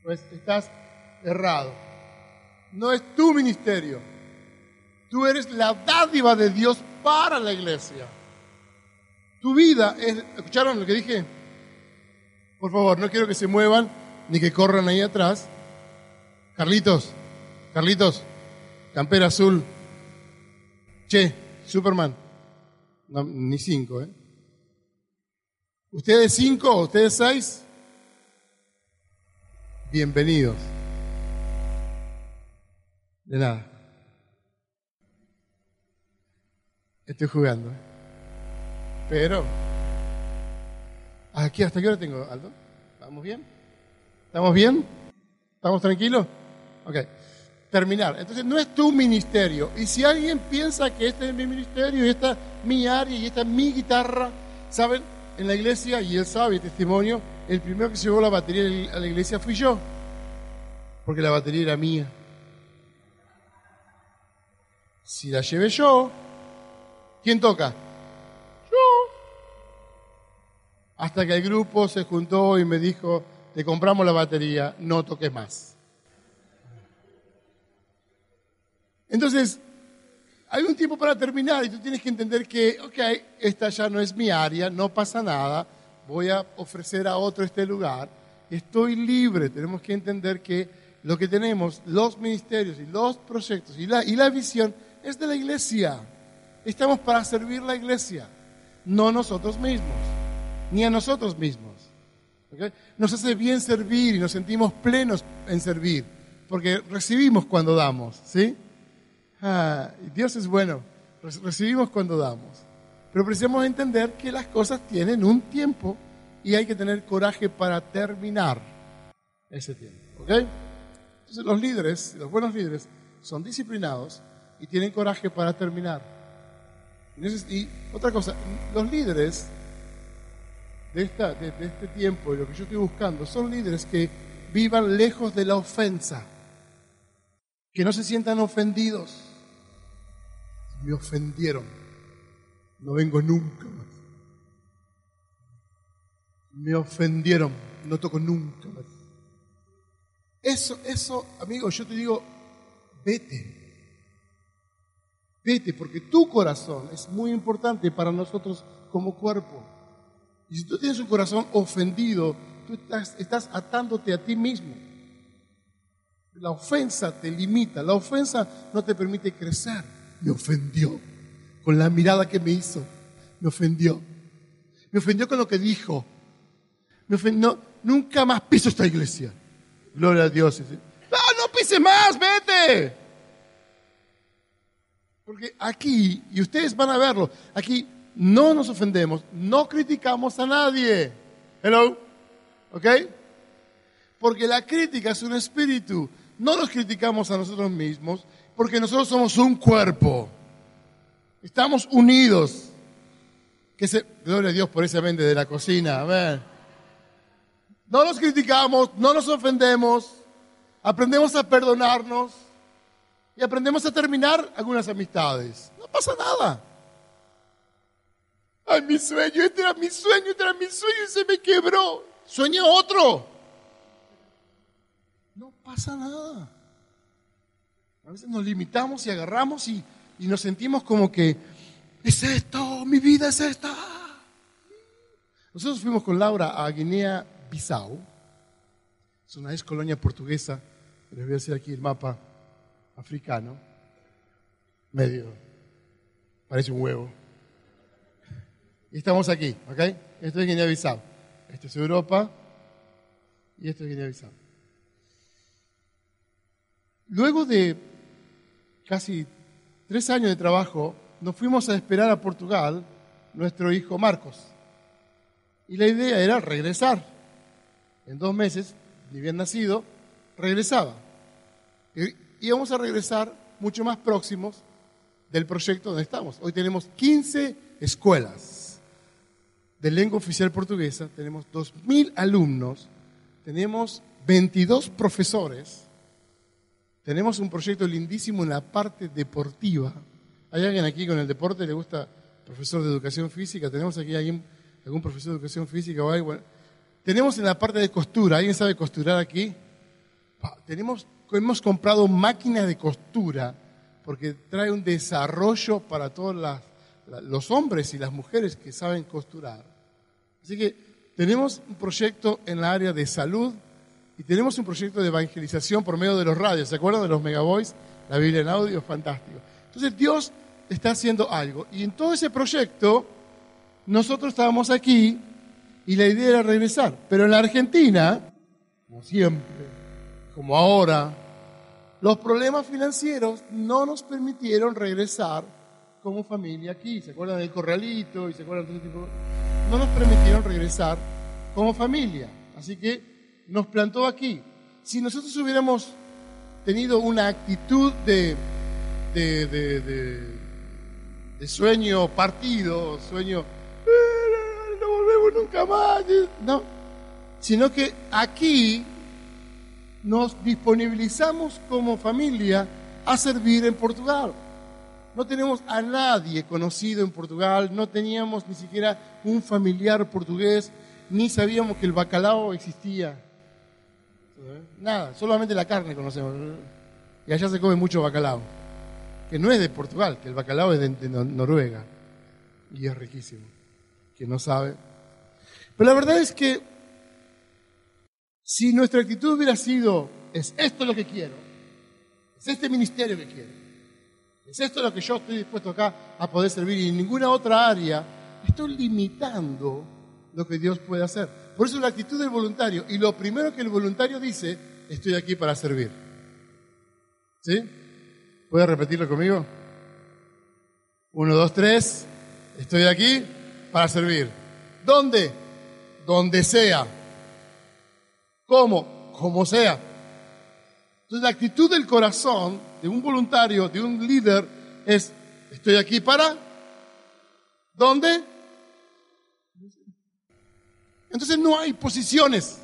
pues estás errado. No es tu ministerio. Tú eres la dádiva de Dios para la iglesia. Tu vida es... ¿Escucharon lo que dije? Por favor, no quiero que se muevan ni que corran ahí atrás. Carlitos, Carlitos, campera azul. Che, Superman. ni cinco, ¿eh? ¿Ustedes cinco? ¿Ustedes seis? Bienvenidos. De nada. Estoy jugando. Pero, aquí hasta qué hora tengo, Aldo? ¿Estamos bien? ¿Estamos bien? ¿Estamos tranquilos? Ok. Terminar. Entonces, no es tu ministerio. Y si alguien piensa que este es mi ministerio y esta es mi área y esta es mi guitarra, ¿saben? En la iglesia, y él sabe, testimonio, el primero que llevó la batería a la iglesia fui yo. Porque la batería era mía. Si la llevé yo, ¿quién toca? hasta que el grupo se juntó y me dijo, te compramos la batería, no toques más. Entonces, hay un tiempo para terminar y tú tienes que entender que, ok, esta ya no es mi área, no pasa nada, voy a ofrecer a otro este lugar, estoy libre, tenemos que entender que lo que tenemos, los ministerios y los proyectos y la, y la visión es de la iglesia. Estamos para servir la iglesia, no nosotros mismos ni a nosotros mismos. Nos hace bien servir y nos sentimos plenos en servir, porque recibimos cuando damos, ¿sí? Ah, Dios es bueno, recibimos cuando damos. Pero precisamos entender que las cosas tienen un tiempo y hay que tener coraje para terminar ese tiempo, ¿ok? Entonces los líderes, los buenos líderes, son disciplinados y tienen coraje para terminar. Y otra cosa, los líderes de, esta, de, este tiempo y lo que yo estoy buscando son líderes que vivan lejos de la ofensa, que no se sientan ofendidos. Me ofendieron, no vengo nunca más. Me ofendieron, no toco nunca más. Eso, eso, amigo, yo te digo, vete. Vete, porque tu corazón es muy importante para nosotros como cuerpo. Y si tú tienes un corazón ofendido, tú estás, atándote a ti mismo. La ofensa te limita, la ofensa no te permite crecer. Me ofendió con la mirada que me hizo. Me ofendió. Me ofendió con lo que dijo. Nunca más piso esta iglesia. Gloria a Dios. No, no pise más, vete. Porque aquí, y ustedes van a verlo, aquí no nos ofendemos, no criticamos a nadie. Hello. ¿Ok? Porque la crítica es un espíritu. No nos criticamos a nosotros mismos porque nosotros somos un cuerpo. Estamos unidos. Que se, gloria a Dios por ese mente de la cocina. ver. No nos criticamos, no nos ofendemos, aprendemos a perdonarnos y aprendemos a terminar algunas amistades. No pasa nada. Ay, mi sueño, este era mi sueño, este era mi sueño y se me quebró. Sueño otro. No pasa nada. A veces nos limitamos y agarramos y, y nos sentimos como que es esto, mi vida es esta. Nosotros fuimos con Laura a Guinea Bissau. Es una ex colonia portuguesa. Les voy a hacer aquí el mapa africano. Medio. Parece un huevo. Y estamos aquí, ¿ok? Esto es Guinea Bissau. Esto es Europa. Y esto es Guinea Bissau. Luego de casi tres años de trabajo, nos fuimos a esperar a Portugal nuestro hijo Marcos. Y la idea era regresar en dos meses, ni bien nacido, regresaba. Y íbamos a regresar mucho más próximos del proyecto donde estamos. Hoy tenemos 15 escuelas de lengua oficial portuguesa, tenemos 2.000 alumnos, tenemos 22 profesores, tenemos un proyecto lindísimo en la parte deportiva. ¿Hay alguien aquí con el deporte? ¿Le gusta profesor de educación física? ¿Tenemos aquí alguien, algún profesor de educación física o algo? Tenemos en la parte de costura, ¿alguien sabe costurar aquí? Tenemos, hemos comprado máquinas de costura porque trae un desarrollo para todos los hombres y las mujeres que saben costurar. Así que tenemos un proyecto en la área de salud y tenemos un proyecto de evangelización por medio de los radios. ¿Se acuerdan de los megaboys? La Biblia en audio, fantástico. Entonces Dios está haciendo algo. Y en todo ese proyecto, nosotros estábamos aquí y la idea era regresar. Pero en la Argentina, como siempre, como ahora, los problemas financieros no nos permitieron regresar como familia aquí. ¿Se acuerdan del corralito? Y se acuerdan de ese tipo? No nos permitieron regresar como familia. Así que nos plantó aquí. Si nosotros hubiéramos tenido una actitud de, de, de, de sueño partido, sueño nunca más. No, sino que aquí nos disponibilizamos como familia a servir en Portugal. No tenemos a nadie conocido en Portugal, no teníamos ni siquiera un familiar portugués, ni sabíamos que el bacalao existía. Nada, solamente la carne conocemos. Y allá se come mucho bacalao, que no es de Portugal, que el bacalao es de, Noruega y es riquísimo. Que no sabe, pero la verdad es que si nuestra actitud hubiera sido, es esto lo que quiero, es este ministerio que quiero, es esto lo que yo estoy dispuesto acá a poder servir y en ninguna otra área, estoy limitando lo que Dios puede hacer. Por eso la actitud del voluntario, y lo primero que el voluntario dice, estoy aquí para servir. ¿Sí? ¿Puede repetirlo conmigo? Uno, dos, tres. Estoy aquí para servir. ¿Dónde? donde sea. ¿Cómo? Como sea. Entonces la actitud del corazón de un voluntario, de un líder, es, estoy aquí para, ¿dónde? Entonces no hay posiciones,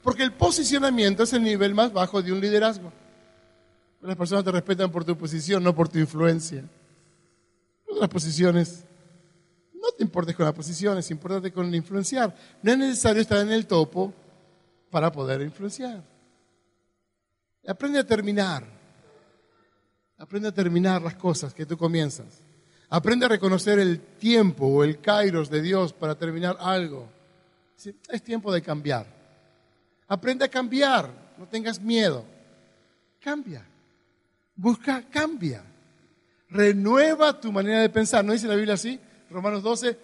porque el posicionamiento es el nivel más bajo de un liderazgo. Las personas te respetan por tu posición, no por tu influencia. Las posiciones no te importes con la posición, es importante con el influenciar. No es necesario estar en el topo para poder influenciar. Aprende a terminar. Aprende a terminar las cosas que tú comienzas. Aprende a reconocer el tiempo o el kairos de Dios para terminar algo. Es tiempo de cambiar. Aprende a cambiar. No tengas miedo. Cambia. Busca, cambia. Renueva tu manera de pensar. ¿No dice la Biblia así? Romanos 12,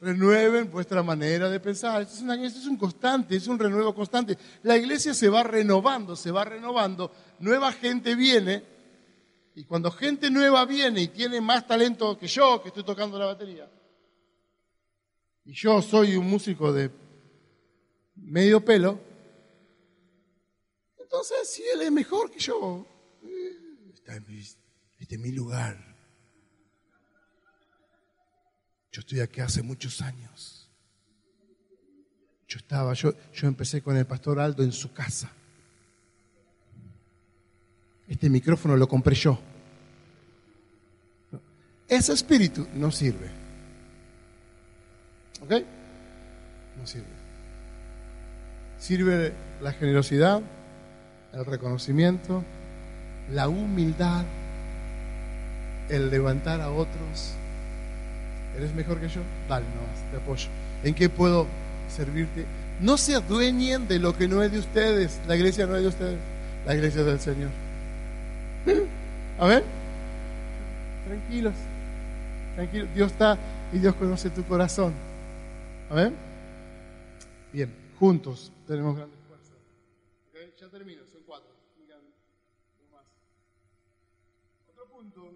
renueven vuestra manera de pensar. Esto es, es, un constante, es un renuevo constante. La iglesia se va renovando, se va renovando, nueva gente viene, y cuando gente nueva viene y tiene más talento que yo, que estoy tocando la batería, y yo soy un músico de medio pelo, entonces si él es mejor que yo, eh, está en este mi lugar. Yo estoy aquí hace muchos años. Yo estaba, yo, yo empecé con el pastor Aldo en su casa. Este micrófono lo compré yo. Ese espíritu no sirve. ¿Ok? No sirve. Sirve la generosidad, el reconocimiento, la humildad, el levantar a otros ¿Eres mejor que yo? Dale, no, te apoyo. ¿En qué puedo servirte? No se adueñen de lo que no es de ustedes. La iglesia no es de ustedes. La iglesia es del Señor. A ver. Tranquilos. Tranquilos. Dios está y Dios conoce tu corazón. A ver. Bien, juntos tenemos grandes fuerzas. Ya termino, son cuatro. Otro punto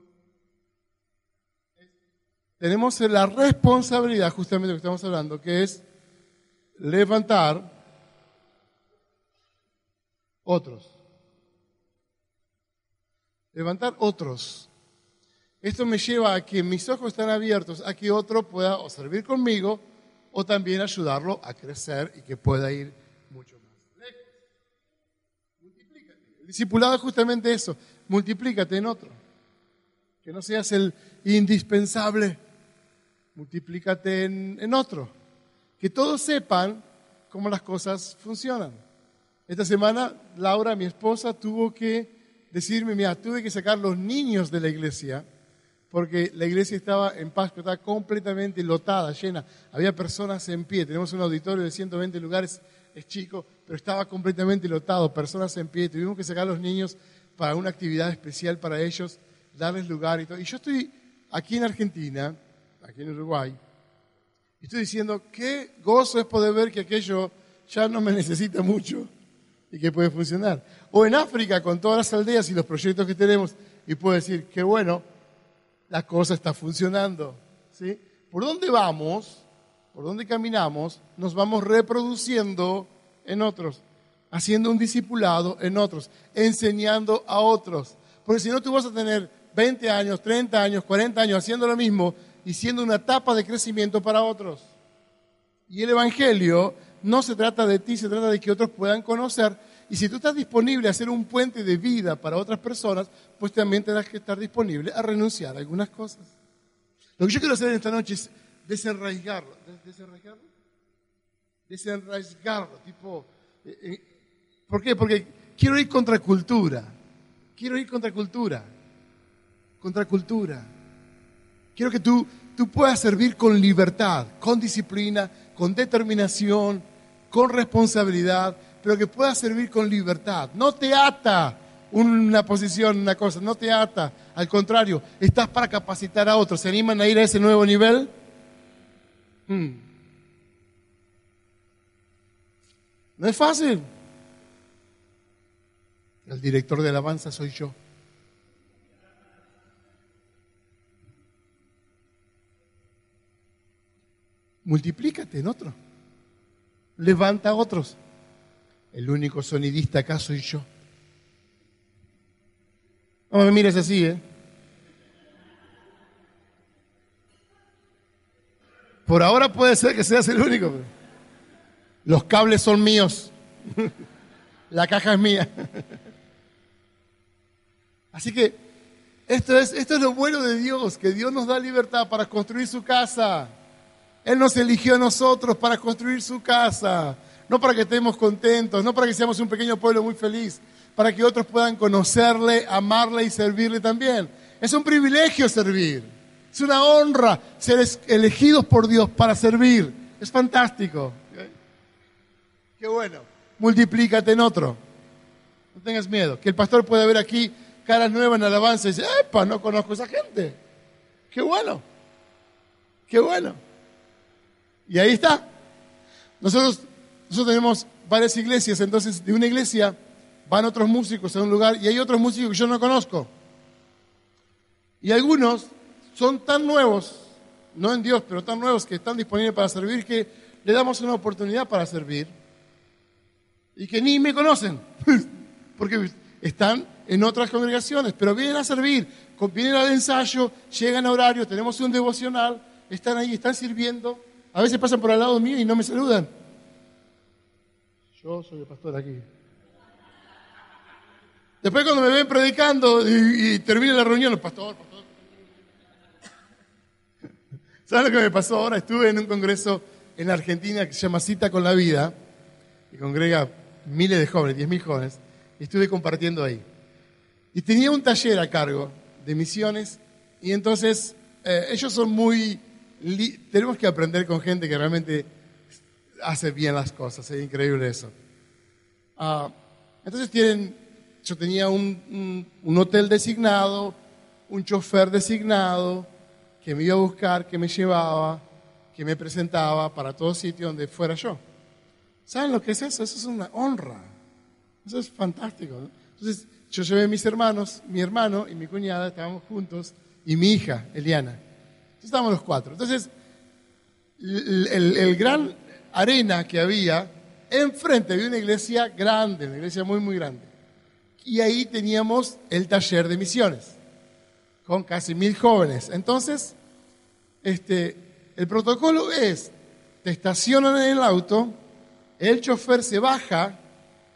tenemos la responsabilidad, justamente de lo que estamos hablando, que es levantar otros. Levantar otros. Esto me lleva a que mis ojos están abiertos a que otro pueda servir conmigo o también ayudarlo a crecer y que pueda ir mucho más lejos. Multiplícate. El discipulado es justamente eso, multiplícate en otro. Que no seas el indispensable multiplícate en, otro. Que todos sepan cómo las cosas funcionan. Esta semana, Laura, mi esposa, tuvo que decirme, mira, tuve que sacar los niños de la iglesia, porque la iglesia estaba en Pascua, estaba completamente lotada, llena. Había personas en pie, tenemos un auditorio de 120 lugares, es chico, pero estaba completamente lotado, personas en pie. Tuvimos que sacar a los niños para una actividad especial para ellos, darles lugar y todo. Y yo estoy aquí en Argentina, aquí en Uruguay. Estoy diciendo, qué gozo es poder ver que aquello ya no me necesita mucho y que puede funcionar. O en África, con todas las aldeas y los proyectos que tenemos, y puedo decir, qué bueno, la cosa está funcionando. ¿sí? ¿Por dónde vamos? ¿Por dónde caminamos? Nos vamos reproduciendo en otros, haciendo un discipulado en otros, enseñando a otros. Porque si no, tú vas a tener 20 años, 30 años, 40 años haciendo lo mismo y siendo una etapa de crecimiento para otros. Y el Evangelio no se trata de ti, se trata de que otros puedan conocer. Y si tú estás disponible a ser un puente de vida para otras personas, pues también tendrás que estar disponible a renunciar a algunas cosas. Lo que yo quiero hacer esta noche es desenraizarlo. ¿Desenraizarlo? Desenraizarlo. Tipo, eh, eh, ¿Por qué? Porque quiero ir contra cultura. Quiero ir contra cultura. Contra cultura. Quiero que tú, tú puedas servir con libertad, con disciplina, con determinación, con responsabilidad, pero que puedas servir con libertad. No te ata una posición, una cosa, no te ata. Al contrario, estás para capacitar a otros. ¿Se animan a ir a ese nuevo nivel? Hmm. No es fácil. El director de alabanza soy yo. Multiplícate en otro. Levanta a otros. El único sonidista acá soy yo. No me mires así, ¿eh? Por ahora puede ser que seas el único. Los cables son míos. La caja es mía. Así que esto es, esto es lo bueno de Dios, que Dios nos da libertad para construir su casa. Él nos eligió a nosotros para construir su casa, no para que estemos contentos, no para que seamos un pequeño pueblo muy feliz, para que otros puedan conocerle, amarle y servirle también. Es un privilegio servir. Es una honra ser elegidos por Dios para servir. Es fantástico. Qué bueno. Multiplícate en otro. No tengas miedo. Que el pastor pueda ver aquí caras nuevas en alabanza y dice, ¡epa! No conozco a esa gente. Qué bueno. Qué bueno. Y ahí está. Nosotros, nosotros tenemos varias iglesias, entonces de una iglesia van otros músicos a un lugar y hay otros músicos que yo no conozco. Y algunos son tan nuevos, no en Dios, pero tan nuevos que están disponibles para servir que le damos una oportunidad para servir y que ni me conocen, porque están en otras congregaciones, pero vienen a servir, vienen al ensayo, llegan a horario, tenemos un devocional, están ahí, están sirviendo, a veces pasan por al lado mío y no me saludan. Yo soy el pastor aquí. Después cuando me ven predicando y, termina la reunión, el pastor, pastor. ¿Sabes lo que me pasó ahora? Estuve en un congreso en Argentina que se llama Cita con la Vida y congrega miles de jóvenes, diez mil jóvenes, y estuve compartiendo ahí. Y tenía un taller a cargo de misiones y entonces eh, ellos son muy... Tenemos que aprender con gente que realmente hace bien las cosas, es increíble eso. Ah, entonces tienen yo tenía un, hotel designado, un chofer designado, que me iba a buscar, que me llevaba, que me presentaba para todo sitio donde fuera yo. ¿Saben lo que es eso? Eso es una honra. Eso es fantástico. Entonces, yo llevé a mis hermanos, mi hermano y mi cuñada, estábamos juntos, y mi hija, Eliana. Estábamos los cuatro. Entonces, el, el gran arena que había, enfrente había una iglesia grande, una iglesia muy, muy grande y ahí teníamos el taller de misiones con casi mil jóvenes. Entonces, este, el protocolo es, te estacionan en el auto, el chofer se baja,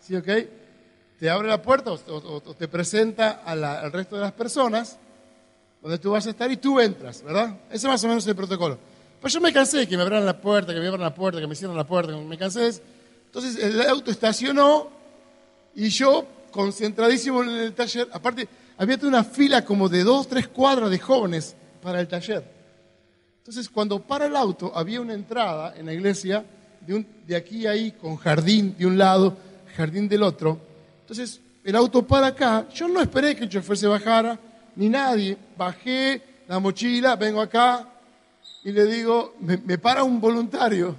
¿sí, okay? te abre la puerta o, te presenta al resto de las personas donde tú vas a estar y tú entras, ¿verdad? Ese es más o menos el protocolo. Pues yo me cansé de que me abran la puerta, que me abran la puerta, que me cierren la puerta, me cansé. Entonces el auto estacionó y yo concentradísimo en el taller. Aparte, había una fila como de dos, tres cuadras de jóvenes para el taller. Entonces, cuando para el auto, había una entrada en la iglesia de, de aquí a ahí, con jardín de un lado, jardín del otro. Entonces, el auto para acá. Yo no esperé que el chofer se bajara, ni nadie. Bajé la mochila, vengo acá y le digo, me, me para un voluntario.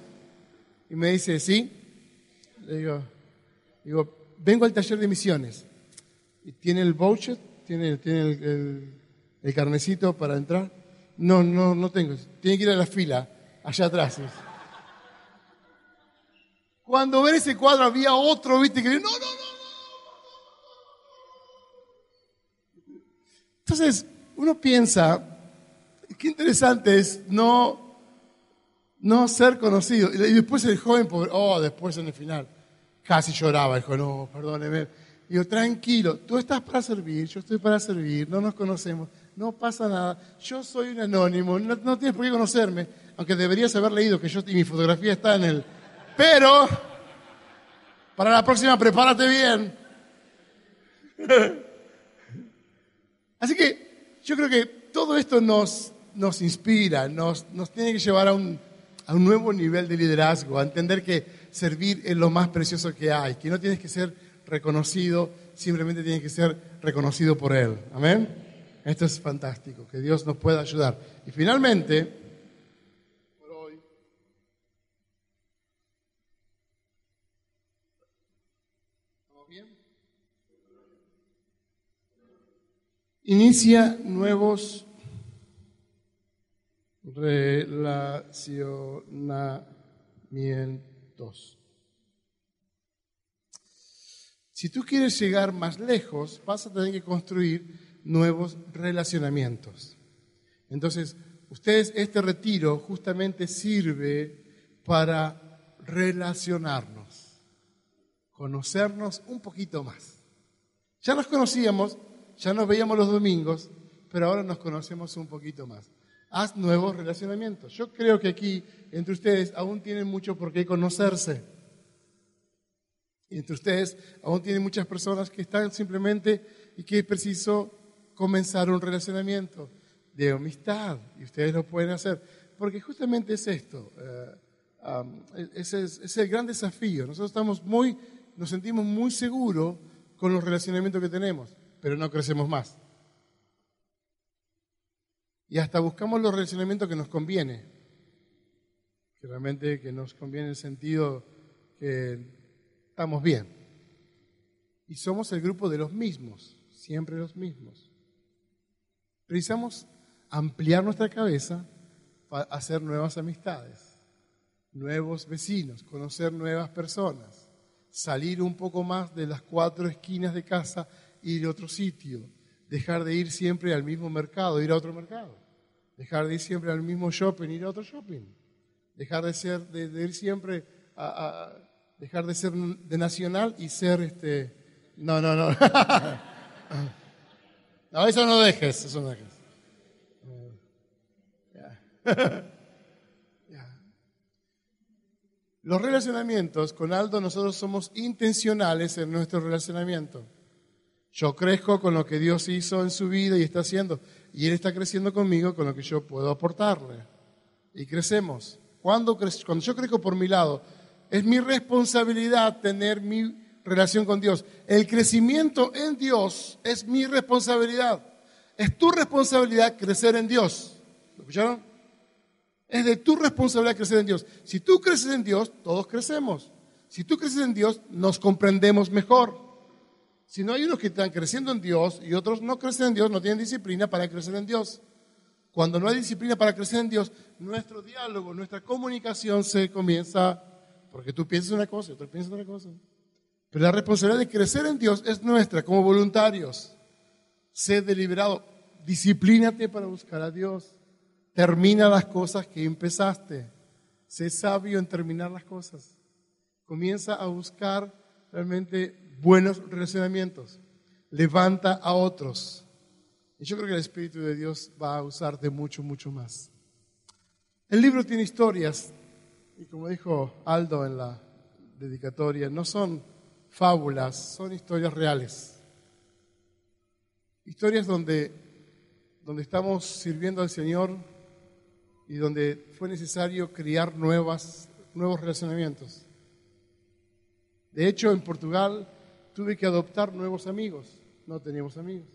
Y me dice, ¿sí? Le digo, digo, vengo al taller de misiones. ¿Y ¿Tiene el voucher? ¿Tiene, tiene el, el, carnecito para entrar? No, no, no tengo. Tiene que ir a la fila, allá atrás. Cuando ven ese cuadro había otro, viste, que no, no, no, no. Entonces, uno piensa, qué interesante es no, no ser conocido. Y después el joven, oh, después en el final. Casi lloraba, dijo, no, perdóneme. Digo, tranquilo, tú estás para servir, yo estoy para servir, no nos conocemos, no pasa nada. Yo soy un anónimo, no, tienes por qué conocerme, aunque deberías haber leído que yo y mi fotografía está en el... Pero, para la próxima, prepárate bien. Así que yo creo que todo esto nos, nos inspira, nos, nos tiene que llevar a un, a un nuevo nivel de liderazgo, a entender que servir es lo más precioso que hay, que no tienes que ser reconocido, simplemente tienes que ser reconocido por Él. Amén. Esto es fantástico, que Dios nos pueda ayudar. Y finalmente, por hoy, ¿estamos bien? Inicia nuevos relacionamientos si tú quieres llegar más lejos, vas a tener que construir nuevos relacionamientos. Entonces, ustedes, este retiro justamente sirve para relacionarnos, conocernos un poquito más. Ya nos conocíamos, ya nos veíamos los domingos, pero ahora nos conocemos un poquito más haz nuevos relacionamientos. Yo creo que aquí, entre ustedes, aún tienen mucho por qué conocerse. Y entre ustedes aún tienen muchas personas que están simplemente y que es preciso comenzar un relacionamiento de amistad. Y ustedes lo pueden hacer. Porque justamente es esto. Eh, ese es, el gran desafío. Nosotros estamos muy, nos sentimos muy seguros con los relacionamientos que tenemos, pero no crecemos más. Y hasta buscamos los relacionamientos que nos conviene. Que realmente que nos conviene en el sentido que estamos bien. Y somos el grupo de los mismos, siempre los mismos. Precisamos ampliar nuestra cabeza para hacer nuevas amistades, nuevos vecinos, conocer nuevas personas, salir un poco más de las cuatro esquinas de casa, ir a otro sitio, dejar de ir siempre al mismo mercado, ir a otro mercado, dejar de ir siempre al mismo shopping, ir a otro shopping, dejar de, ser, de, ir siempre a dejar de ser de nacional y ser este. No, no, no. no, eso no dejes, eso no dejes. Los relacionamientos, con Aldo nosotros somos intencionales en nuestro relacionamiento. Yo crezco con lo que Dios hizo en su vida y está haciendo, y Él está creciendo conmigo con lo que yo puedo aportarle. Y crecemos. Cuando, cuando yo crezco por mi lado, es mi responsabilidad tener mi relación con Dios. El crecimiento en Dios es mi responsabilidad. Es tu responsabilidad crecer en Dios. ¿Lo escucharon? Es de tu responsabilidad crecer en Dios. Si tú creces en Dios, todos crecemos. Si tú creces en Dios, nos comprendemos mejor. Si no hay unos que están creciendo en Dios y otros no crecen en Dios, no tienen disciplina para crecer en Dios. Cuando no hay disciplina para crecer en Dios, nuestro diálogo, nuestra comunicación se comienza porque tú piensas una cosa y otro piensa otra cosa. Pero la responsabilidad de crecer en Dios es nuestra como voluntarios. Sé deliberado, disciplínate para buscar a Dios. Termina las cosas que empezaste. Sé sabio en terminar las cosas. Comienza a buscar realmente buenos relacionamientos. Levanta a otros. Y yo creo que el Espíritu de Dios va a usarte mucho, mucho más. El libro tiene historias y como dijo Aldo en la dedicatoria, no son fábulas, son historias reales. Historias donde, donde estamos sirviendo al Señor y donde fue necesario crear nuevas, nuevos relacionamientos. De hecho, en Portugal tuve que adoptar nuevos amigos. No teníamos amigos.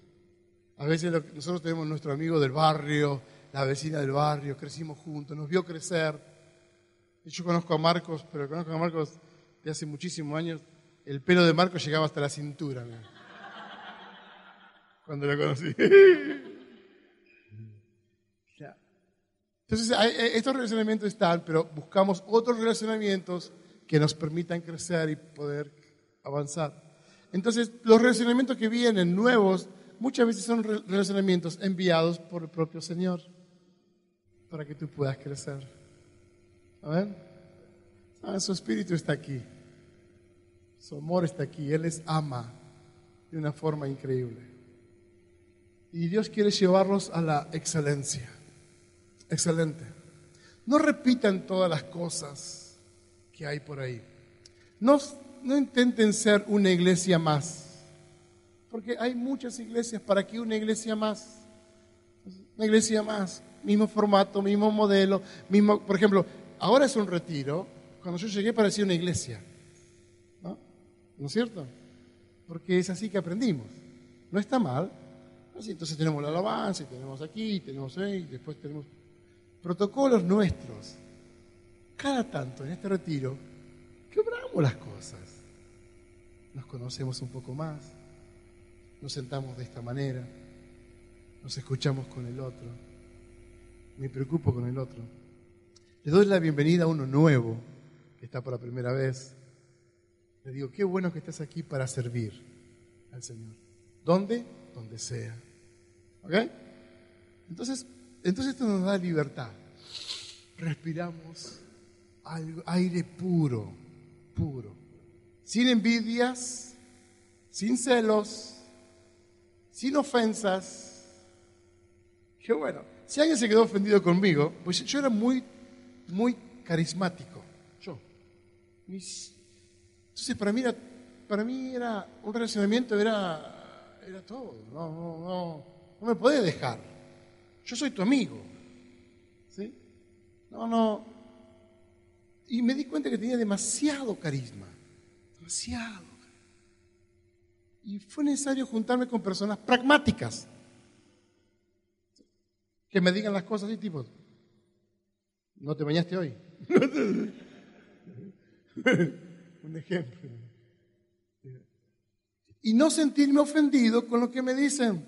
A veces nosotros tenemos nuestro amigo del barrio, la vecina del barrio, crecimos juntos, nos vio crecer yo conozco a Marcos, pero conozco a Marcos de hace muchísimos años. El pelo de Marcos llegaba hasta la cintura. Cuando lo conocí. Entonces, estos relacionamientos están, pero buscamos otros relacionamientos que nos permitan crecer y poder avanzar. Entonces, los relacionamientos que vienen nuevos, muchas veces son relacionamientos enviados por el propio Señor para que tú puedas crecer. Amén. Ah, su espíritu está aquí. Su amor está aquí. Él les ama de una forma increíble. Y Dios quiere llevarlos a la excelencia. Excelente. No repitan todas las cosas que hay por ahí. No, no intenten ser una iglesia más. Porque hay muchas iglesias. ¿Para qué una iglesia más? Una iglesia más. Mismo formato, mismo modelo. Mismo, por ejemplo, ahora es un retiro, cuando yo llegué parecía una iglesia. ¿No? ¿No es cierto? Porque es así que aprendimos. No está mal. Entonces tenemos la alabanza, y tenemos aquí, tenemos ahí, después tenemos protocolos nuestros. Cada tanto en este retiro, quebramos las cosas. Nos conocemos un poco más, nos sentamos de esta manera, nos escuchamos con el otro, me preocupo con el otro. Le doy la bienvenida a uno nuevo que está por la primera vez. Le digo, qué bueno que estás aquí para servir al Señor. ¿Dónde? Donde sea. ¿Ok? Entonces, entonces esto nos da libertad. Respiramos aire puro, puro. Sin envidias, sin celos, sin ofensas. Qué bueno. Si alguien se quedó ofendido conmigo, pues yo era muy muy carismático, yo. Entonces, para mí era para mí era un relacionamiento, era, era todo. No, no, no, no me podés dejar. Yo soy tu amigo. ¿Sí? No, no. Y me di cuenta que tenía demasiado carisma. Demasiado. Y fue necesario juntarme con personas pragmáticas. Que me digan las cosas así, tipo, no te bañaste hoy. Un ejemplo. Y no sentirme ofendido con lo que me dicen.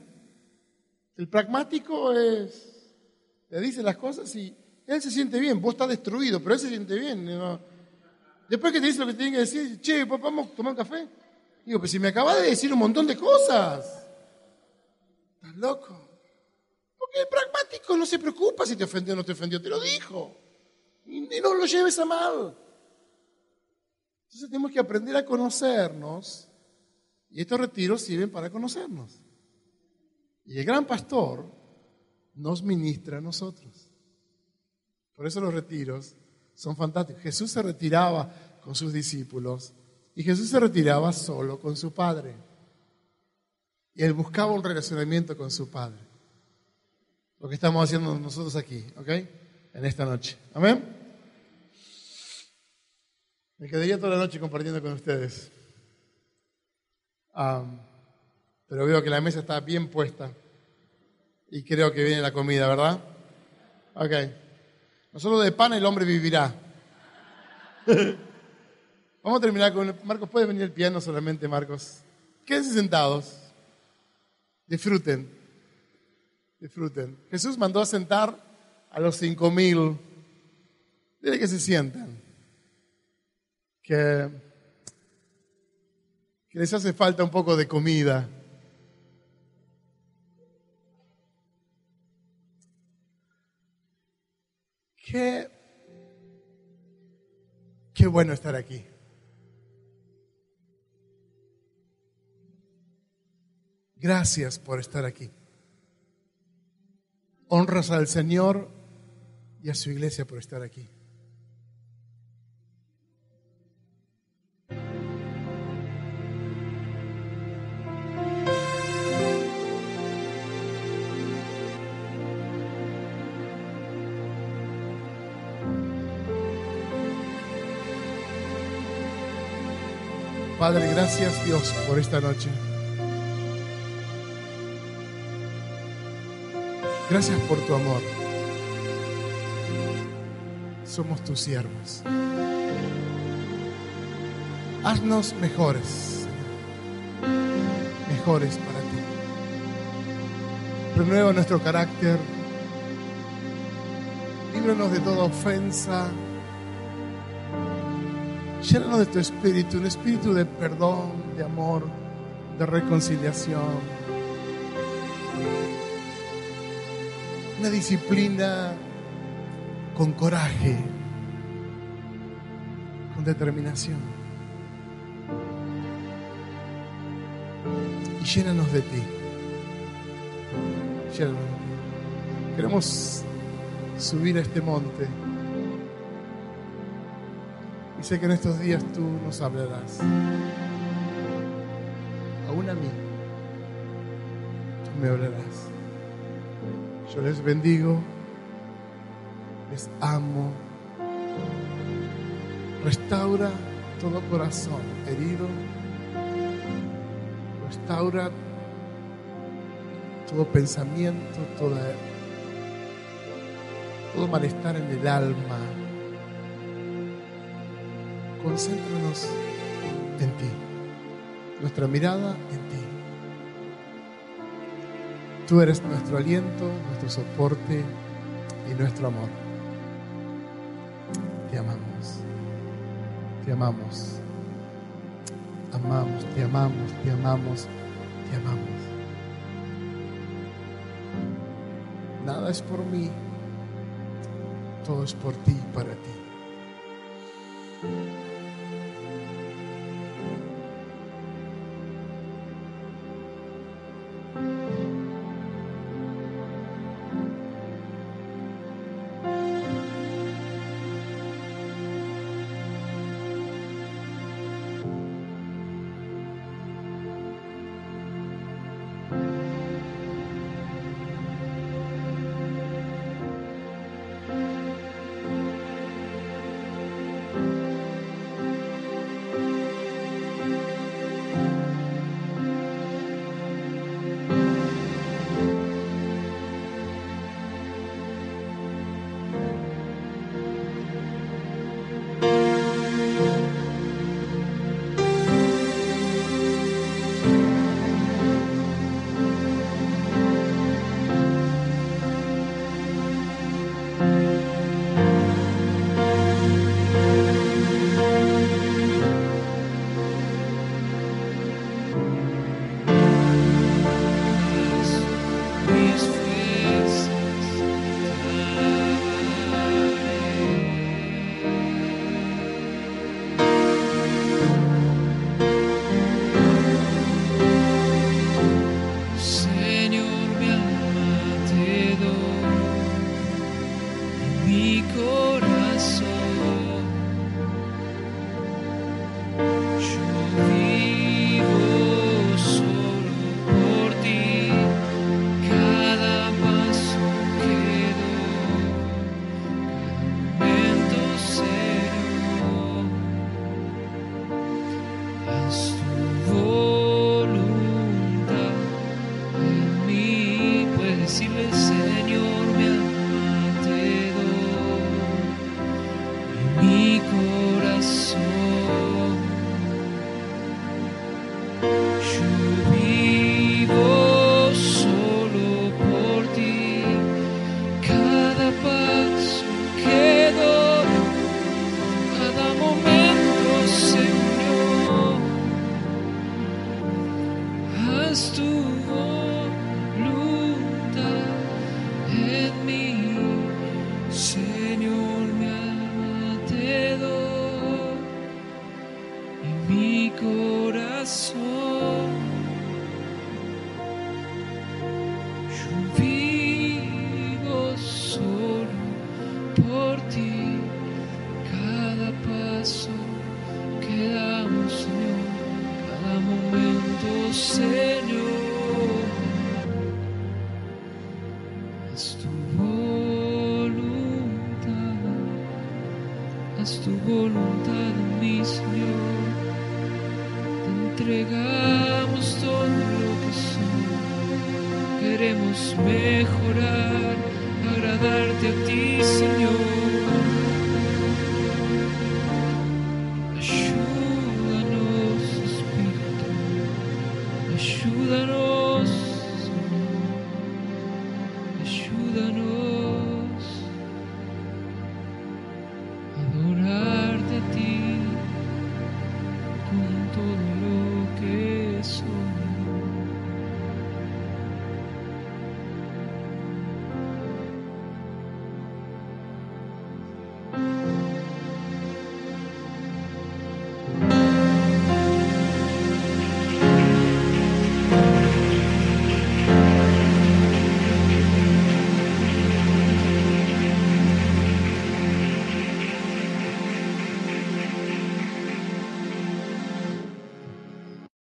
El pragmático es, le dice las cosas y él se siente bien, vos estás destruido, pero él se siente bien. Después que te dice lo que tiene que decir, che, vamos a tomar un café. Digo, pues si me acabas de decir un montón de cosas. Estás loco. Porque el pragmático no se preocupa si te ofendió o no te ofendió, te lo dijo. Y no lo lleves a mal. Entonces tenemos que aprender a conocernos y estos retiros sirven para conocernos. Y el gran pastor nos ministra a nosotros. Por eso los retiros son fantásticos. Jesús se retiraba con sus discípulos y Jesús se retiraba solo con su Padre. Y él buscaba un relacionamiento con su Padre. Lo que estamos haciendo nosotros aquí, ¿ok? En esta noche. Amén. Me quedaría toda la noche compartiendo con ustedes. pero veo que la mesa está bien puesta. Y creo que viene la comida, ¿verdad? Ok. No solo de pan el hombre vivirá. Vamos a terminar con... Marcos, ¿puede venir el piano solamente, Marcos? Quédense sentados. Disfruten. Disfruten. Jesús mandó a sentar a los cinco mil. Dile que se sientan que, les hace falta un poco de comida. Qué, qué bueno estar aquí. Gracias por estar aquí. Honras al Señor y a su iglesia por estar aquí. Padre, gracias Dios por esta noche. Gracias por tu amor. Somos tus siervos. Haznos mejores, mejores para ti. Renueva nuestro carácter. Líbranos de toda ofensa Llénanos de tu espíritu, un espíritu de perdón, de amor, de reconciliación. Una disciplina con coraje, con determinación. Y llénanos de ti. Llénanos. Queremos subir a este monte. Sé que en estos días tú nos hablarás. Aún a mí, tú me hablarás. Yo les bendigo, les amo. Restaura todo corazón herido. Restaura todo pensamiento, toda, todo malestar en el alma concéntranos en ti, nuestra mirada en ti. Tú eres nuestro aliento, nuestro soporte y nuestro amor. Te amamos, te amamos, amamos, te amamos, te amamos, te amamos. Nada es por mí, todo es por ti y para ti.